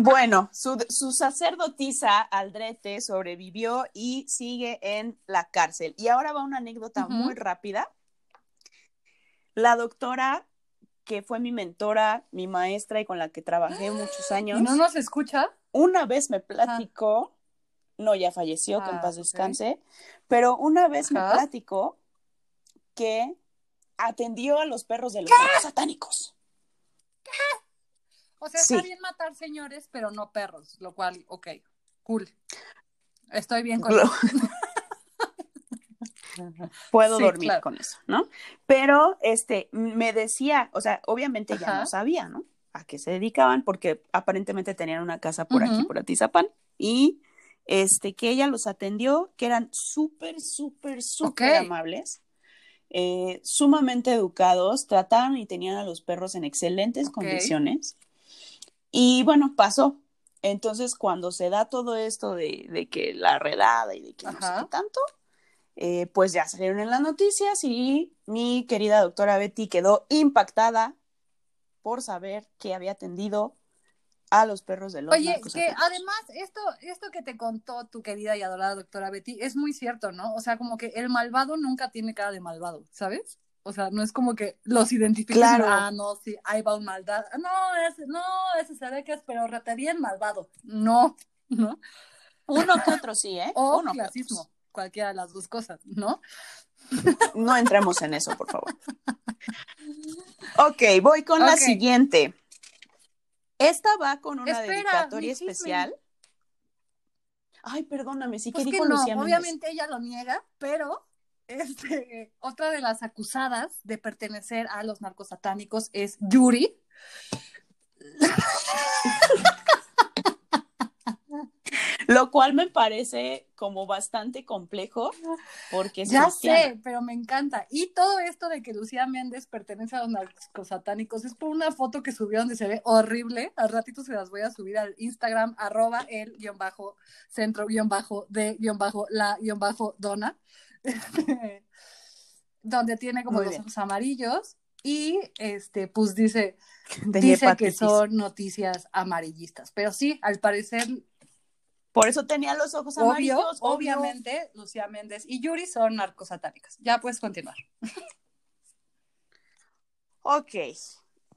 Speaker 1: Bueno, su, su sacerdotisa Aldrete sobrevivió y sigue en la cárcel. Y ahora va una anécdota muy rápida. La doctora, que fue mi mentora, mi maestra y con la que trabajé muchos años,
Speaker 2: ¿Y no nos escucha?
Speaker 1: una vez me platicó, no, ya falleció, que en
Speaker 2: Ah,
Speaker 1: paz descanse, pero una vez me platicó que atendió a los perros de los satánicos.
Speaker 2: O sea,
Speaker 1: Sí.
Speaker 2: está bien matar señores, pero no perros, lo cual, ok, cool. Estoy bien con
Speaker 1: Lo-
Speaker 2: eso.
Speaker 1: puedo
Speaker 2: Sí,
Speaker 1: dormir
Speaker 2: claro.
Speaker 1: con eso, ¿no? Pero este me decía, o sea, obviamente ya no sabía, ¿no? A qué se dedicaban, porque aparentemente tenían una casa por aquí, por Atizapán, y este que ella los atendió, que eran súper, súper, súper amables, eh, sumamente educados, trataban y tenían a los perros en excelentes condiciones. Y bueno, pasó. Entonces, cuando se da todo esto de, de que la redada y de que no sé qué tanto, eh, pues ya salieron en las noticias y mi querida doctora Betty quedó impactada por saber que había atendido a los perros de los
Speaker 2: Oye, que además esto, esto que te contó tu querida y adorada doctora Betty es muy cierto, ¿no? O sea, como que el malvado nunca tiene cara de malvado, ¿sabes? O sea, no es como que los identifiques.
Speaker 1: Claro.
Speaker 2: Ah, no, sí, ahí va un maldad. No, ese, no, ese se ve que es, pero rete bien malvado. No, ¿no?
Speaker 1: Uno que otro sí, ¿eh?
Speaker 2: O
Speaker 1: Uno
Speaker 2: clasismo, cualquiera de las dos cosas, ¿no?
Speaker 1: No entremos en eso, por favor. Ok, voy con la siguiente. Esta va con una
Speaker 2: Espera,
Speaker 1: dedicatoria especial. Ay, perdóname, sí que
Speaker 2: Pues que
Speaker 1: dijo
Speaker 2: no,
Speaker 1: Lucía Méndez.
Speaker 2: obviamente ella lo niega, pero este, otra de las acusadas de pertenecer a los narcosatánicos es Yuri.
Speaker 1: Lo cual me parece como bastante complejo porque es
Speaker 2: Ya
Speaker 1: cristiana.
Speaker 2: sé, pero me encanta. Y todo esto de que Lucía Méndez pertenece a los narcosatánicos es por una foto que subió donde se ve horrible. Al ratito se las voy a subir al Instagram, arroba el guion bajo centro guion bajo de guion bajo la guion bajo dona. donde tiene como
Speaker 1: Muy
Speaker 2: los
Speaker 1: bien.
Speaker 2: ojos amarillos. Y este, pues dice,
Speaker 1: Tenía
Speaker 2: dice que son noticias amarillistas. Pero sí, al parecer,
Speaker 1: Por eso tenía los ojos
Speaker 2: obvio,
Speaker 1: amarillos. obvio.
Speaker 2: obviamente, Lucía Méndez y Yuri son narcosatánicas. Ya puedes continuar.
Speaker 1: Ok.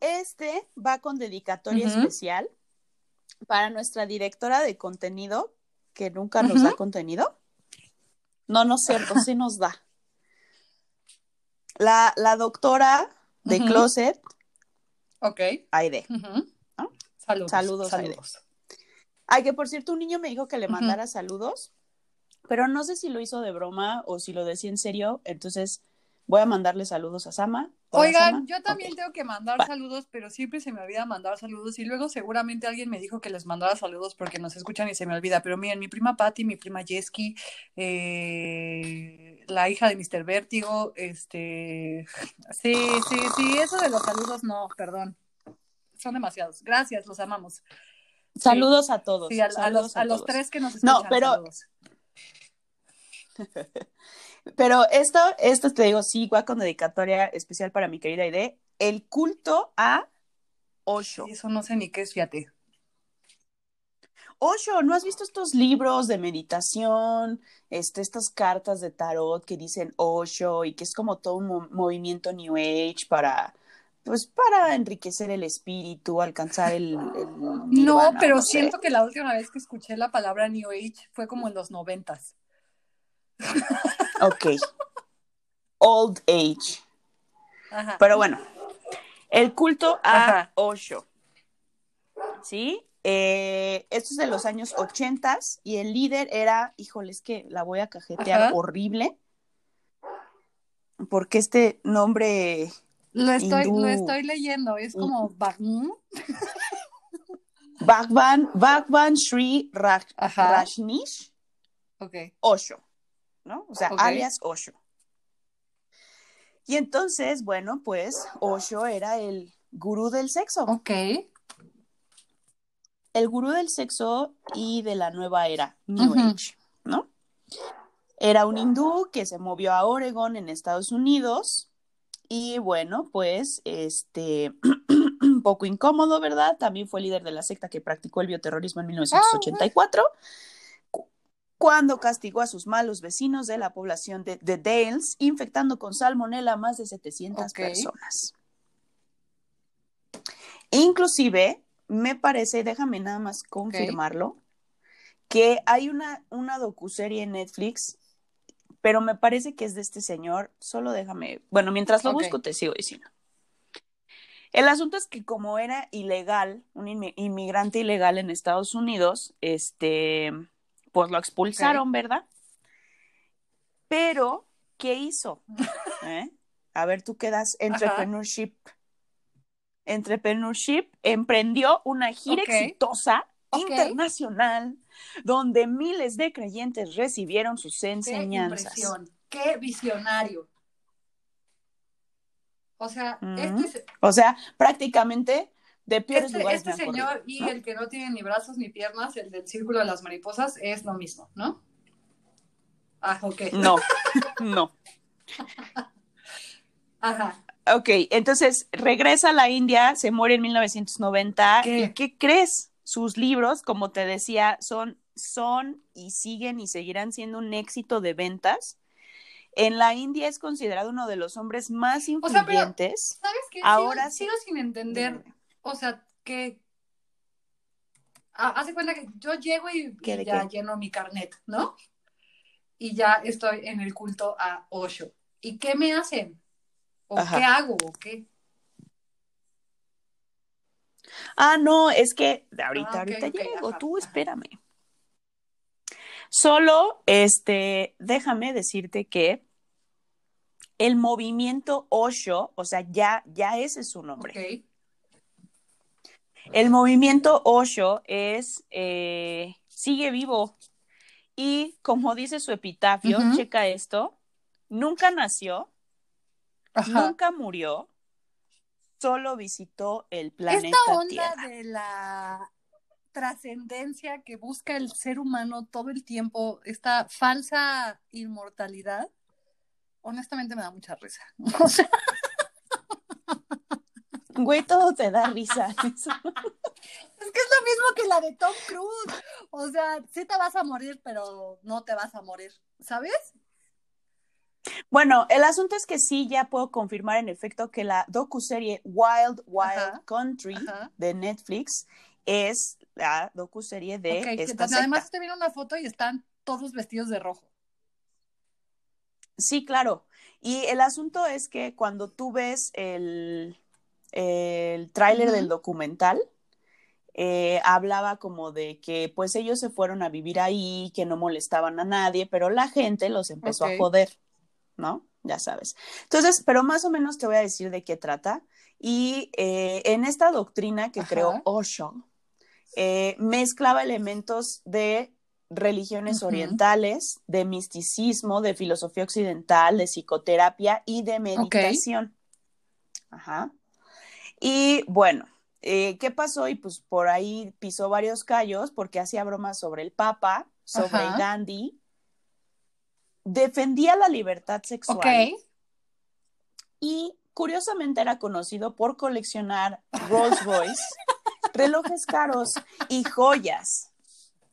Speaker 1: Este va con dedicatoria especial para nuestra directora de contenido, que nunca nos
Speaker 2: Ujú.
Speaker 1: da contenido. No, no es cierto, sí nos da. La, la doctora de. Closet,
Speaker 2: Ok.
Speaker 1: Aide.
Speaker 2: Saludos.
Speaker 1: Saludos,
Speaker 2: Saludos.
Speaker 1: Ay, que por cierto, un niño me dijo que le mandara saludos, pero no sé si lo hizo de broma o si lo decía en serio. Entonces voy a mandarle saludos a Sama.
Speaker 2: Oigan,
Speaker 1: Sama.
Speaker 2: yo también tengo que mandar saludos, pero siempre se me olvida mandar saludos y luego seguramente alguien me dijo que les mandara saludos porque nos escuchan y se me olvida. Pero miren, mi prima Patty, mi prima Jesky, eh, la hija de Mr. Vértigo, este, sí, sí, sí, eso de los saludos no, perdón, son demasiados. Gracias, los amamos.
Speaker 1: Saludos a todos.
Speaker 2: Sí, a, los, a los
Speaker 1: todos.
Speaker 2: tres que nos
Speaker 1: No,
Speaker 2: escuchan.
Speaker 1: pero-
Speaker 2: saludos.
Speaker 1: Pero esto, esto te digo, sí, va con dedicatoria especial para mi querida Aide. El culto a Osho.
Speaker 2: Eso no sé ni qué es, fíjate.
Speaker 1: Osho, ¿no has visto estos libros de meditación, este, estas cartas de tarot que dicen Osho y que es como todo un movimiento New Age para, pues, para enriquecer el espíritu, alcanzar el...
Speaker 2: no, pero siento que la última vez que escuché la palabra New Age fue como en los noventas.
Speaker 1: Ok. Old Age. Pero bueno, el culto a Osho. ¿Sí? Eh, esto es de los años ochentas y el líder era, híjole, es que la voy a cajetear horrible, porque este nombre...
Speaker 2: Lo estoy, lo estoy leyendo, es como Bhagwan.
Speaker 1: Bhagwan, Bhagwan Sri Rajnish Osho, ¿no? O sea, alias Osho. Y entonces, bueno, pues Osho era el gurú del sexo.
Speaker 2: Ok
Speaker 1: el gurú del sexo y de la nueva era, New Age, ¿no? Era un hindú que se movió a Oregon en Estados Unidos y bueno, pues este un poco incómodo, ¿verdad? También fue líder de la secta que practicó el bioterrorismo en 1984. Cuando castigó a sus malos vecinos de la población de, Dales, infectando con salmonela a más de 700 personas. Inclusive, me parece, déjame nada más confirmarlo, que hay una, una docuserie en Netflix, pero me parece que es de este señor, solo déjame, bueno, mientras lo busco te sigo diciendo. El asunto es que como era ilegal, un inmigrante ilegal en Estados Unidos, este, pues lo expulsaron, ¿verdad? Pero, ¿qué hizo? ¿Eh? A ver, tú quedas entrepreneurship Entrepreneurship emprendió una gira exitosa internacional donde miles de creyentes recibieron sus enseñanzas.
Speaker 2: Qué, Qué visionario. O sea, este
Speaker 1: o sea, prácticamente de peores
Speaker 2: este,
Speaker 1: lugares
Speaker 2: Este señor y el que no tiene ni brazos ni piernas, el del círculo de las mariposas, es lo mismo, ¿no? Ah, ok.
Speaker 1: No, no.
Speaker 2: Ajá.
Speaker 1: Ok, entonces regresa a la India, se muere en 1990. ¿Qué? ¿Y qué crees? Sus libros, como te decía, son, son y siguen y seguirán siendo un éxito de ventas. En la India es considerado uno de los hombres más influyentes.
Speaker 2: ¿Sabes qué? Ahora sigo, sin entender. O sea, que hace cuenta que yo llego y, ya lleno mi carnet, ¿no? Y ya estoy en el culto a Osho. ¿Y qué me hacen? ¿O qué hago? ¿O qué?
Speaker 1: Ah, no, es que ahorita, ah, ahorita llego, tú espérame. Solo, este, déjame decirte que el movimiento Osho, o sea, ya, ya ese es su nombre. El movimiento Osho es, eh, sigue vivo. Y como dice su epitafio, checa esto, nunca nació, nunca murió, solo visitó el planeta
Speaker 2: Esta onda de la trascendencia que busca el ser humano todo el tiempo, esta falsa inmortalidad, honestamente me da mucha risa.
Speaker 1: Güey, todo te da risa. es que es
Speaker 2: lo mismo que la de Tom Cruise. O sea, sí te vas a morir, pero no te vas a morir, ¿sabes?
Speaker 1: Bueno, el asunto es que sí, ya puedo confirmar en efecto que la docuserie Wild Wild Country de Netflix es la docuserie de okay, esta
Speaker 2: Además te viene una foto y están todos vestidos de rojo.
Speaker 1: Sí, claro. Y el asunto es que cuando tú ves el, el tráiler del documental, eh, hablaba como de que pues ellos se fueron a vivir ahí, que no molestaban a nadie, pero la gente los empezó a joder. ¿no? Ya sabes. Entonces, pero más o menos te voy a decir de qué trata. Y eh, en esta doctrina que creó Osho, eh, mezclaba elementos de religiones orientales, de misticismo, de filosofía occidental, de psicoterapia y de meditación. Ajá. Y bueno, eh, ¿qué pasó? Y pues por ahí pisó varios callos porque hacía bromas sobre el Papa, sobre Gandhi, defendía la libertad sexual. Y curiosamente era conocido por coleccionar Rolls Royce, relojes caros y joyas.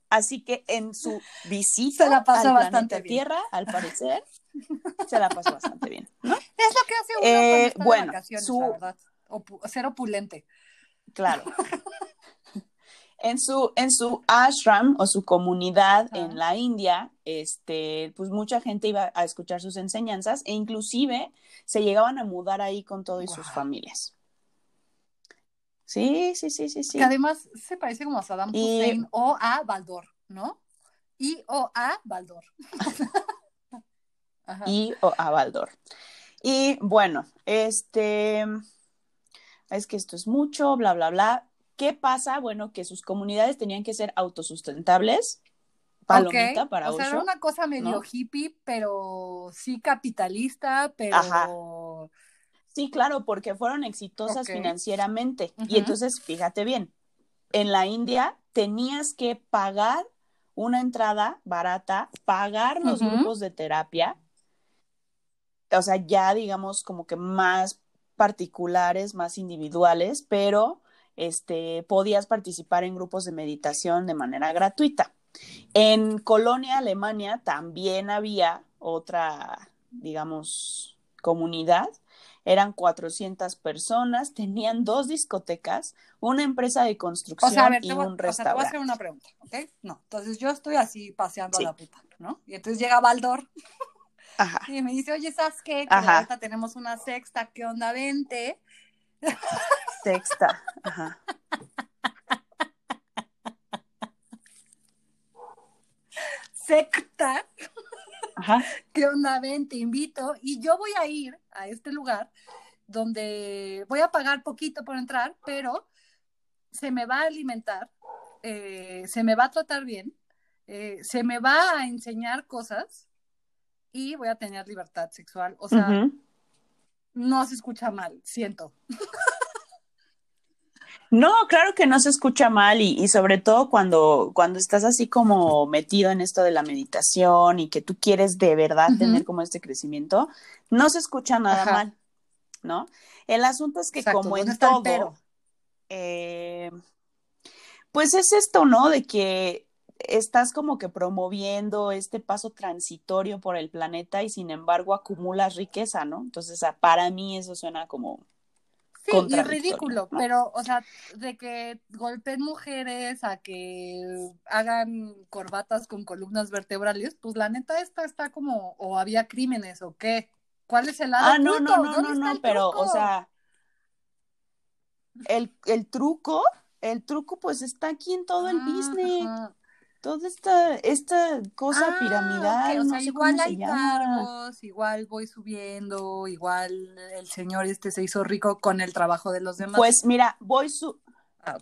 Speaker 1: Así que en su visita
Speaker 2: Se la pasó
Speaker 1: al
Speaker 2: bastante bien.
Speaker 1: Tierra, al parecer, se la pasó bastante bien, ¿no?
Speaker 2: Es lo que hace uno
Speaker 1: Eh,
Speaker 2: cuando está
Speaker 1: bueno,
Speaker 2: de vacaciones,
Speaker 1: su-
Speaker 2: la verdad. Opu- ser opulente.
Speaker 1: Claro. En su, en su ashram o su comunidad en la India, este, pues mucha gente iba a escuchar sus enseñanzas e inclusive se llegaban a mudar ahí con todo y sus familias. Sí, sí, sí, sí, sí.
Speaker 2: Que además se parece como a Saddam
Speaker 1: Y-
Speaker 2: Hussein o a Baldor, ¿no? Y o a Baldor. Ajá.
Speaker 1: y o a Baldor. Y bueno, este es que esto es mucho, bla, bla, bla. ¿Qué pasa? Bueno, que sus comunidades tenían que ser autosustentables. Palomita para
Speaker 2: O sea,
Speaker 1: Osho.
Speaker 2: era una cosa medio
Speaker 1: ¿no?
Speaker 2: hippie, pero sí capitalista, pero
Speaker 1: Ajá. Sí, claro, porque fueron exitosas financieramente. Y entonces, fíjate bien, en la India tenías que pagar una entrada barata, pagar los grupos de terapia, o sea, ya digamos como que más particulares, más individuales, pero este, podías participar en grupos de meditación de manera gratuita. En Colonia, Alemania, también había otra, digamos, comunidad. Eran 400 personas, tenían dos discotecas, una empresa de construcción
Speaker 2: O sea, a ver,
Speaker 1: y
Speaker 2: voy,
Speaker 1: un
Speaker 2: o sea, te voy a hacer
Speaker 1: restaurante.
Speaker 2: una pregunta, ¿ok? No, entonces yo estoy así paseando
Speaker 1: Sí.
Speaker 2: a la puta, ¿no? Y entonces llega Baldor
Speaker 1: Ajá.
Speaker 2: y me dice, oye, ¿sabes qué? Ahorita tenemos una sexta, ¿qué onda? Vente.
Speaker 1: Sexta. Ajá.
Speaker 2: Secta,
Speaker 1: Ajá.
Speaker 2: ¿qué onda? Ven, te invito. Y yo voy a ir a este lugar donde voy a pagar poquito por entrar, pero se me va a alimentar, eh, se me va a tratar bien, eh, se me va a enseñar cosas y voy a tener libertad sexual. O sea, no se escucha mal, siento.
Speaker 1: No, claro que no se escucha mal y, y sobre todo cuando, cuando estás así como metido en esto de la meditación y que tú quieres de verdad tener como este crecimiento, no se escucha nada
Speaker 2: Ajá.
Speaker 1: mal, ¿no? El asunto es que
Speaker 2: Exacto,
Speaker 1: como
Speaker 2: ¿dónde
Speaker 1: en todo, eh, pues es esto, ¿no? De que estás como que promoviendo este paso transitorio por el planeta y sin embargo acumulas riqueza, ¿no? Entonces, para mí eso suena como
Speaker 2: Sí, y ridículo,
Speaker 1: ¿no?
Speaker 2: pero, o sea, de que golpeen mujeres a que hagan corbatas con columnas vertebrales, pues la neta esta está como, o había crímenes, o qué. ¿Cuál es el lado
Speaker 1: Ah, no, no, no,
Speaker 2: ¿Dónde
Speaker 1: no, no, pero, o sea, el, el truco, el truco pues está aquí en todo el
Speaker 2: Ah,
Speaker 1: business. Toda esta, esta cosa
Speaker 2: Ah,
Speaker 1: piramidal,
Speaker 2: ok, o
Speaker 1: no
Speaker 2: sea,
Speaker 1: sé
Speaker 2: igual
Speaker 1: se
Speaker 2: hay cargos, igual voy subiendo, igual el señor este se hizo rico con el trabajo de los demás.
Speaker 1: Pues mira, voy su,
Speaker 2: Ah,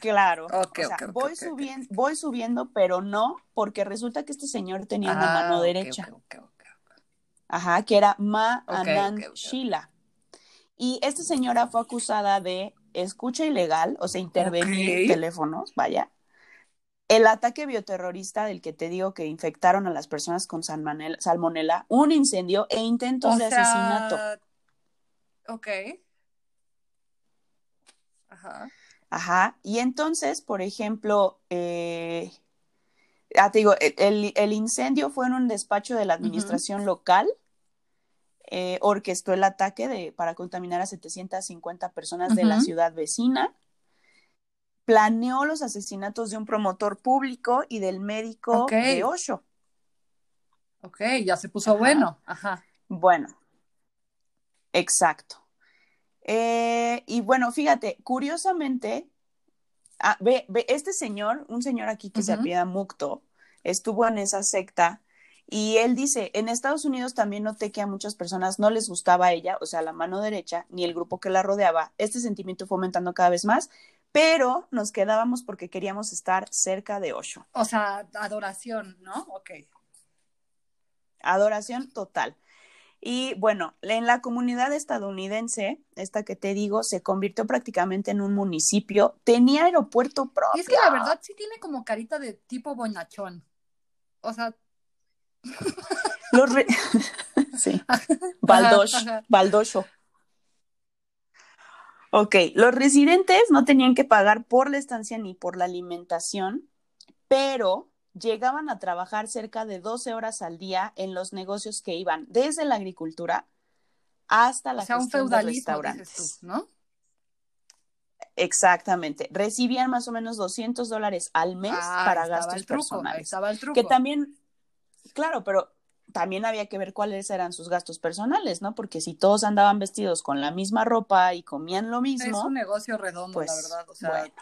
Speaker 1: claro, o sea, voy subiendo, voy subiendo, pero no, porque resulta que este señor tenía una
Speaker 2: Ah,
Speaker 1: mano
Speaker 2: ok,
Speaker 1: derecha, ajá, que era Ma Anand. Sheila. Y esta señora fue acusada de escucha ilegal, o sea, intervenir teléfonos, vaya. El ataque bioterrorista del que te digo que infectaron a las personas con salmonela, un incendio e intentos
Speaker 2: O
Speaker 1: de
Speaker 2: sea,
Speaker 1: asesinato.
Speaker 2: Ok. Ajá.
Speaker 1: Ajá. Y entonces, por ejemplo, eh, ah, te digo, el, incendio fue en un despacho de la administración local. eh, orquestó el ataque de, para contaminar a 750 personas de la ciudad vecina. Planeó los asesinatos de un promotor público y del médico de Osho.
Speaker 2: Ok, ya se puso
Speaker 1: Ajá.
Speaker 2: bueno. Ajá.
Speaker 1: Bueno, exacto. Eh, y bueno, fíjate, curiosamente, ah, ve, ve, este señor, un señor aquí que se apellida Mukto, estuvo en esa secta y él dice, en Estados Unidos también noté que a muchas personas no les gustaba ella, o sea, la mano derecha, ni el grupo que la rodeaba. Este sentimiento fue aumentando cada vez más, pero nos quedábamos porque queríamos estar cerca de Osho.
Speaker 2: O sea, adoración, ¿no? Ok.
Speaker 1: Adoración total. Y bueno, en la comunidad estadounidense, esta que te digo, se convirtió prácticamente en un municipio, tenía aeropuerto propio.
Speaker 2: Y es que la verdad sí tiene como carita de tipo bonachón. O sea,
Speaker 1: Los re- sí. Baldosh,
Speaker 2: Ajá.
Speaker 1: Ok, los residentes no tenían que pagar por la estancia ni por la alimentación, pero llegaban a trabajar cerca de 12 horas al día en los negocios que iban desde la agricultura hasta la
Speaker 2: O sea, un
Speaker 1: gestión de
Speaker 2: dices
Speaker 1: restaurantes.
Speaker 2: tú, ¿no?
Speaker 1: Exactamente. Recibían más o menos 200 dólares al mes
Speaker 2: Ah,
Speaker 1: para gastos
Speaker 2: el truco, ahí
Speaker 1: personales.
Speaker 2: estaba el truco.
Speaker 1: Que también, claro, pero también había que ver cuáles eran sus gastos personales, ¿no? Porque si todos andaban vestidos con la misma ropa y comían lo
Speaker 2: es
Speaker 1: mismo,
Speaker 2: un negocio redondo,
Speaker 1: pues,
Speaker 2: la verdad. O sea,
Speaker 1: bueno.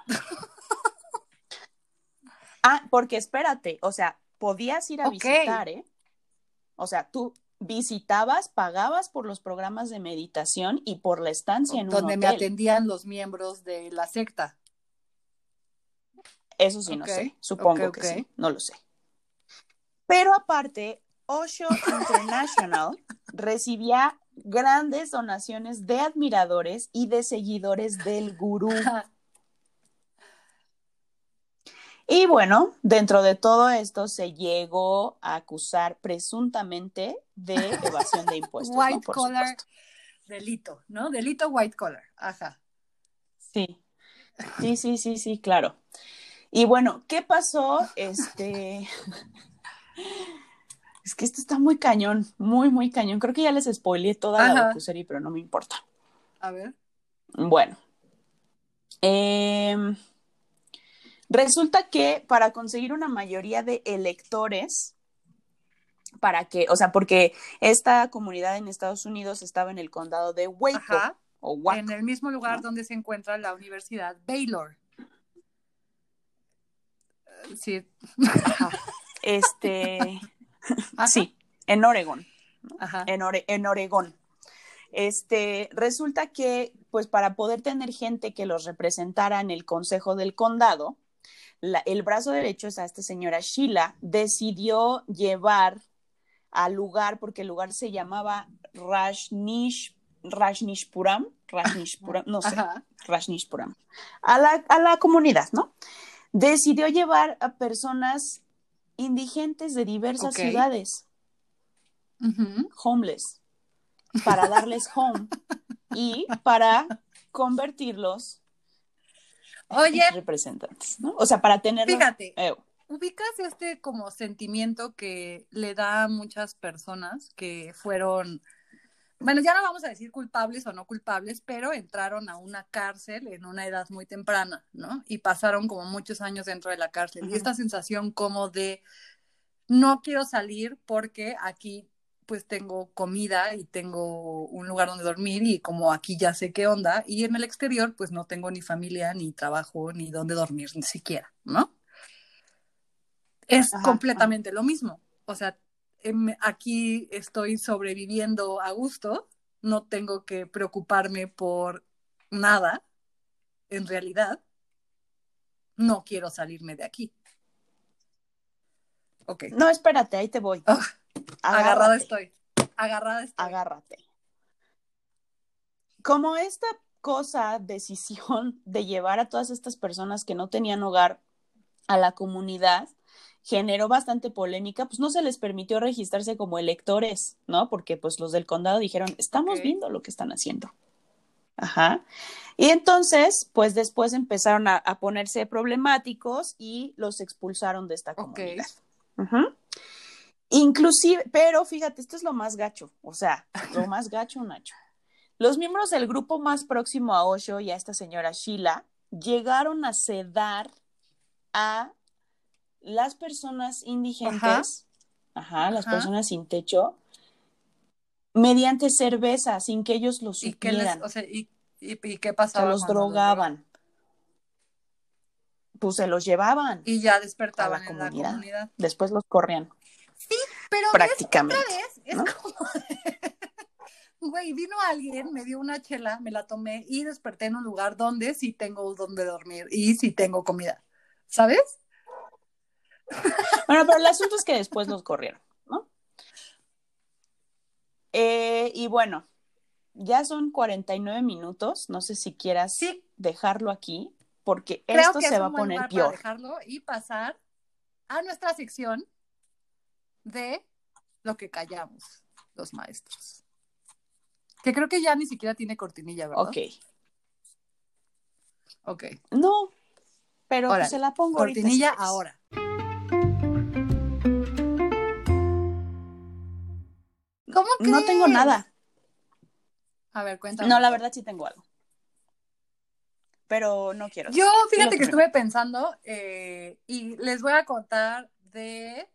Speaker 1: Ah, porque espérate, o sea, podías ir a visitar, ¿eh? O sea, tú visitabas, pagabas por los programas de meditación y por la estancia en
Speaker 2: donde
Speaker 1: un
Speaker 2: me
Speaker 1: hotel.
Speaker 2: atendían los miembros de la secta.
Speaker 1: Eso sí, no sé. Supongo que sí. No lo sé. Pero aparte, Osho International recibía grandes donaciones de admiradores y de seguidores del gurú. Y bueno, dentro de todo esto se llegó a acusar presuntamente de evasión de impuestos. ¿no?
Speaker 2: white
Speaker 1: Por
Speaker 2: collar
Speaker 1: supuesto.
Speaker 2: delito, ¿no? Delito white collar. Ajá.
Speaker 1: Sí, sí, sí, sí, sí, claro. Y bueno, ¿qué pasó? Este. Es que esto está muy cañón, muy, muy cañón. Creo que ya les spoileé toda la docuserie, pero no me importa.
Speaker 2: A ver.
Speaker 1: Bueno. Em, resulta que para conseguir una mayoría de electores, para que, o sea, porque esta comunidad en Estados Unidos estaba en el condado de Waco
Speaker 2: Ajá.
Speaker 1: o Waco.
Speaker 2: En el mismo lugar
Speaker 1: ¿no?
Speaker 2: donde se encuentra la Universidad Baylor. Eh, Sí.
Speaker 1: Ajá. Este,
Speaker 2: Ajá.
Speaker 1: sí, en Oregón.
Speaker 2: Ajá.
Speaker 1: en, Ore- en Oregón. Este, resulta que, pues para poder tener gente que los representara en el Consejo del Condado, la- el brazo derecho, o sea, esta señora Sheila, decidió llevar al lugar, porque el lugar se llamaba Rajnish, Rajnishpuram, Rajnishpuram, no sé,
Speaker 2: Ajá.
Speaker 1: Rajnishpuram, a la, a la comunidad, ¿no? Decidió llevar a personas indigentes de diversas ciudades. Homeless. Para darles home. Y para convertirlos
Speaker 2: Oye,
Speaker 1: en representantes, ¿no? O sea, para tenerlos.
Speaker 2: fíjate,
Speaker 1: Eh,
Speaker 2: ubicas este como sentimiento que le da a muchas personas que fueron, bueno, ya no vamos a decir culpables o no culpables, pero entraron a una cárcel en una edad muy temprana, ¿no? Y pasaron como muchos años dentro de la cárcel. Y esta sensación como de no quiero salir porque aquí pues tengo comida y tengo un lugar donde dormir y como aquí ya sé qué onda y en el exterior pues no tengo ni familia, ni trabajo, ni dónde dormir, ni siquiera, ¿no? Es
Speaker 1: Ajá,
Speaker 2: completamente lo mismo. O sea, aquí estoy sobreviviendo a gusto, no tengo que preocuparme por nada, en realidad, no quiero salirme de aquí. Ok.
Speaker 1: no, espérate, ahí te voy.
Speaker 2: Ah, agarrada estoy. Agarrada estoy.
Speaker 1: agárrate. Como esta cosa, decisión de llevar a todas estas personas que no tenían hogar a la comunidad, generó bastante polémica, pues no se les permitió registrarse como electores, ¿no? Porque pues los del condado dijeron, estamos viendo lo que están haciendo. Ajá. Y entonces, pues después empezaron a, a ponerse problemáticos y los expulsaron de esta comunidad. Ujú. Inclusive, pero fíjate, esto es lo más gacho, o sea, lo más gacho, Nacho. Los miembros del grupo más próximo a Osho y a esta señora Sheila llegaron a sedar a las personas indigentes, ajá, las
Speaker 2: Ajá.
Speaker 1: personas sin techo, mediante cerveza, sin que ellos lo
Speaker 2: ¿Y qué, les,
Speaker 1: supieran.
Speaker 2: o sea, y, y- y qué
Speaker 1: O sea,
Speaker 2: pasaba?
Speaker 1: los
Speaker 2: cuando
Speaker 1: drogaban. Pues se los llevaban,
Speaker 2: Y ya despertaban
Speaker 1: a la
Speaker 2: en la
Speaker 1: comunidad. después los corrían,
Speaker 2: Pero ves,
Speaker 1: prácticamente.
Speaker 2: otra vez, es
Speaker 1: ¿no?
Speaker 2: como... Güey, vino alguien, me dio una chela, me la tomé y desperté en un lugar donde sí tengo donde dormir y sí tengo comida. ¿Sabes?
Speaker 1: Bueno, pero el asunto es que después los corrieron, ¿no? Eh, y bueno, ya son 49 minutos, no sé si quieras
Speaker 2: Sí.
Speaker 1: dejarlo aquí, porque
Speaker 2: Creo
Speaker 1: esto se
Speaker 2: es
Speaker 1: va a poner peor.
Speaker 2: para dejarlo y pasar a nuestra sección de lo que callamos los maestros. Que creo que ya ni siquiera tiene cortinilla, ¿verdad?
Speaker 1: Ok,
Speaker 2: Ok.
Speaker 1: no, pero
Speaker 2: Órale,
Speaker 1: pues se la pongo ahorita,
Speaker 2: Cortinilla ahora. ¿Cómo crees?
Speaker 1: No tengo nada.
Speaker 2: A ver, cuéntame.
Speaker 1: No, la verdad sí tengo algo. Pero no quiero.
Speaker 2: Yo, fíjate que estuve pensando eh, y les voy a contar de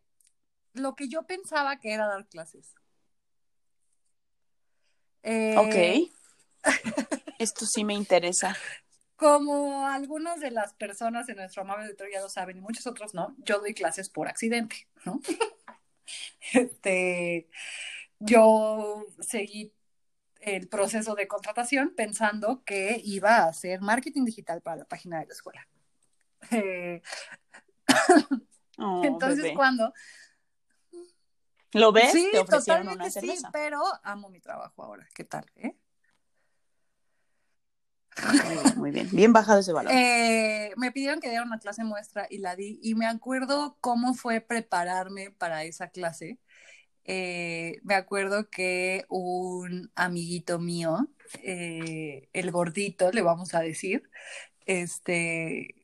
Speaker 2: lo que yo pensaba que era dar clases. Eh,
Speaker 1: Ok. Esto sí me interesa.
Speaker 2: Como algunas de las personas en nuestro amable auditorio ya lo saben y muchos otros no, yo doy clases por accidente, ¿no? Este, yo seguí el proceso de contratación pensando que iba a hacer marketing digital para la página de la escuela. Eh,
Speaker 1: Oh,
Speaker 2: entonces,
Speaker 1: bebé.
Speaker 2: cuando
Speaker 1: ¿Lo ves?
Speaker 2: Sí,
Speaker 1: Te
Speaker 2: totalmente
Speaker 1: una
Speaker 2: sí, pero amo mi trabajo ahora. ¿Qué tal? eh?
Speaker 1: Muy bien, muy bien. Bien bajado ese valor.
Speaker 2: Eh, me pidieron que diera una clase muestra y la di. Y me acuerdo cómo fue prepararme para esa clase. Eh, me acuerdo que un amiguito mío, eh, el gordito, le vamos a decir, este,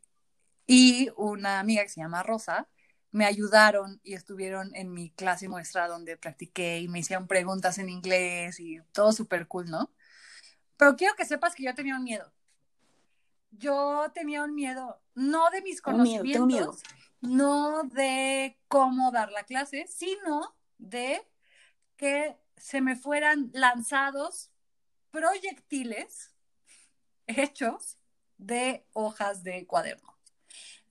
Speaker 2: y una amiga que se llama Rosa, me ayudaron y estuvieron en mi clase muestra donde practiqué y me hicieron preguntas en inglés y todo súper cool, ¿no? Pero quiero que sepas que yo tenía un miedo. Yo tenía un miedo, no de mis
Speaker 1: miedo,
Speaker 2: conocimientos,
Speaker 1: tengo miedo.
Speaker 2: no de cómo dar la clase, sino de que se me fueran lanzados proyectiles hechos de hojas de cuaderno.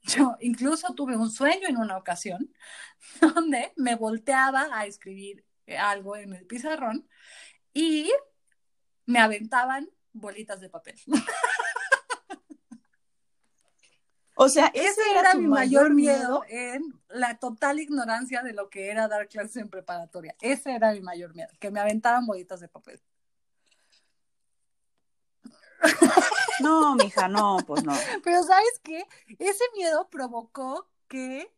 Speaker 2: Yo incluso tuve un sueño en una ocasión donde me volteaba a escribir algo en el pizarrón y me aventaban bolitas de papel.
Speaker 1: O sea, ese,
Speaker 2: Ese
Speaker 1: era,
Speaker 2: mi mayor miedo en la total ignorancia de lo que era dar clases en preparatoria. Ese era mi mayor miedo, que me aventaran bolitas de papel.
Speaker 1: No, mija, no, pues no.
Speaker 2: Pero ¿sabes qué? Ese miedo provocó que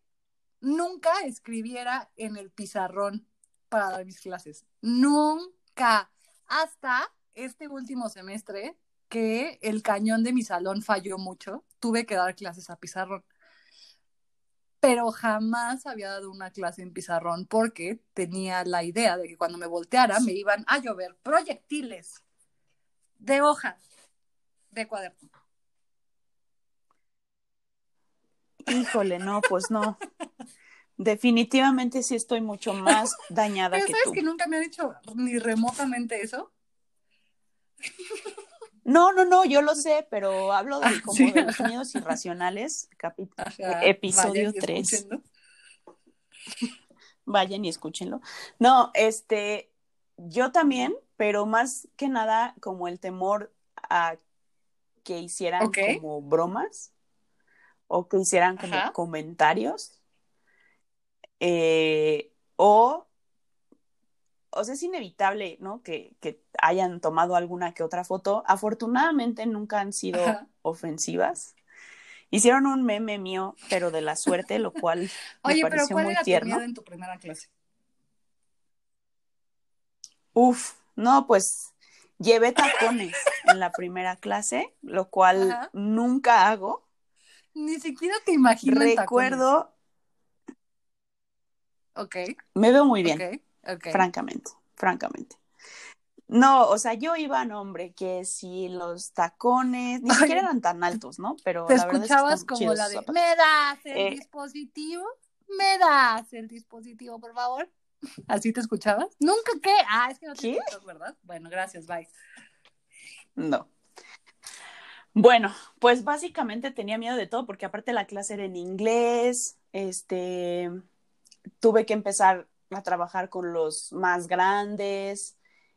Speaker 2: nunca escribiera en el pizarrón para dar mis clases. Nunca. Hasta este último semestre que el cañón de mi salón falló mucho, tuve que dar clases a pizarrón. Pero jamás había dado una clase en pizarrón porque tenía la idea de que cuando me volteara me iban a llover proyectiles de hojas de cuaderno.
Speaker 1: Híjole, no, pues no. Definitivamente sí estoy mucho más dañada
Speaker 2: Pero
Speaker 1: que
Speaker 2: sabes
Speaker 1: tú.
Speaker 2: que nunca me han dicho ni remotamente eso.
Speaker 1: No, no, no, yo lo sé, pero hablo de,
Speaker 2: Ah,
Speaker 1: como
Speaker 2: sí.
Speaker 1: de los miedos irracionales,
Speaker 2: Ajá,
Speaker 1: episodio
Speaker 2: vayan y
Speaker 1: 3.
Speaker 2: escúchenlo.
Speaker 1: Vayan y escúchenlo. No, este, yo también, pero más que nada como el temor a que hicieran como bromas o que hicieran como
Speaker 2: Ajá.
Speaker 1: comentarios eh, o o sea, es inevitable, ¿no? Que, que hayan tomado alguna que otra foto. Afortunadamente nunca han sido
Speaker 2: Ajá.
Speaker 1: ofensivas. Hicieron un meme mío, pero de la suerte, lo cual me
Speaker 2: Oye, pero
Speaker 1: pareció
Speaker 2: ¿cuál
Speaker 1: muy
Speaker 2: era tu
Speaker 1: tierno.
Speaker 2: miedo en tu primera clase?
Speaker 1: Uf, no, pues llevé tacones en la primera clase, lo cual
Speaker 2: Ajá.
Speaker 1: nunca hago.
Speaker 2: Ni siquiera te imagino en tacones.
Speaker 1: Recuerdo,
Speaker 2: Ok,
Speaker 1: me veo muy bien,
Speaker 2: ok,
Speaker 1: francamente, francamente. No, o sea, yo iba, no, hombre, que si los tacones, ni
Speaker 2: Ay.
Speaker 1: siquiera eran tan altos, ¿no? Pero
Speaker 2: Te
Speaker 1: la verdad es que
Speaker 2: escuchabas como la de,
Speaker 1: zapatos.
Speaker 2: ¿me das el
Speaker 1: Eh.
Speaker 2: dispositivo? ¿Me das el dispositivo, por favor? ¿Así te escuchabas? ¿Nunca qué? Ah, es que no te
Speaker 1: ¿Qué?
Speaker 2: escuchas, ¿verdad? Bueno, gracias, bye.
Speaker 1: No. Bueno, pues básicamente tenía miedo de todo porque aparte la clase era en inglés, este, tuve que empezar a trabajar con los más grandes.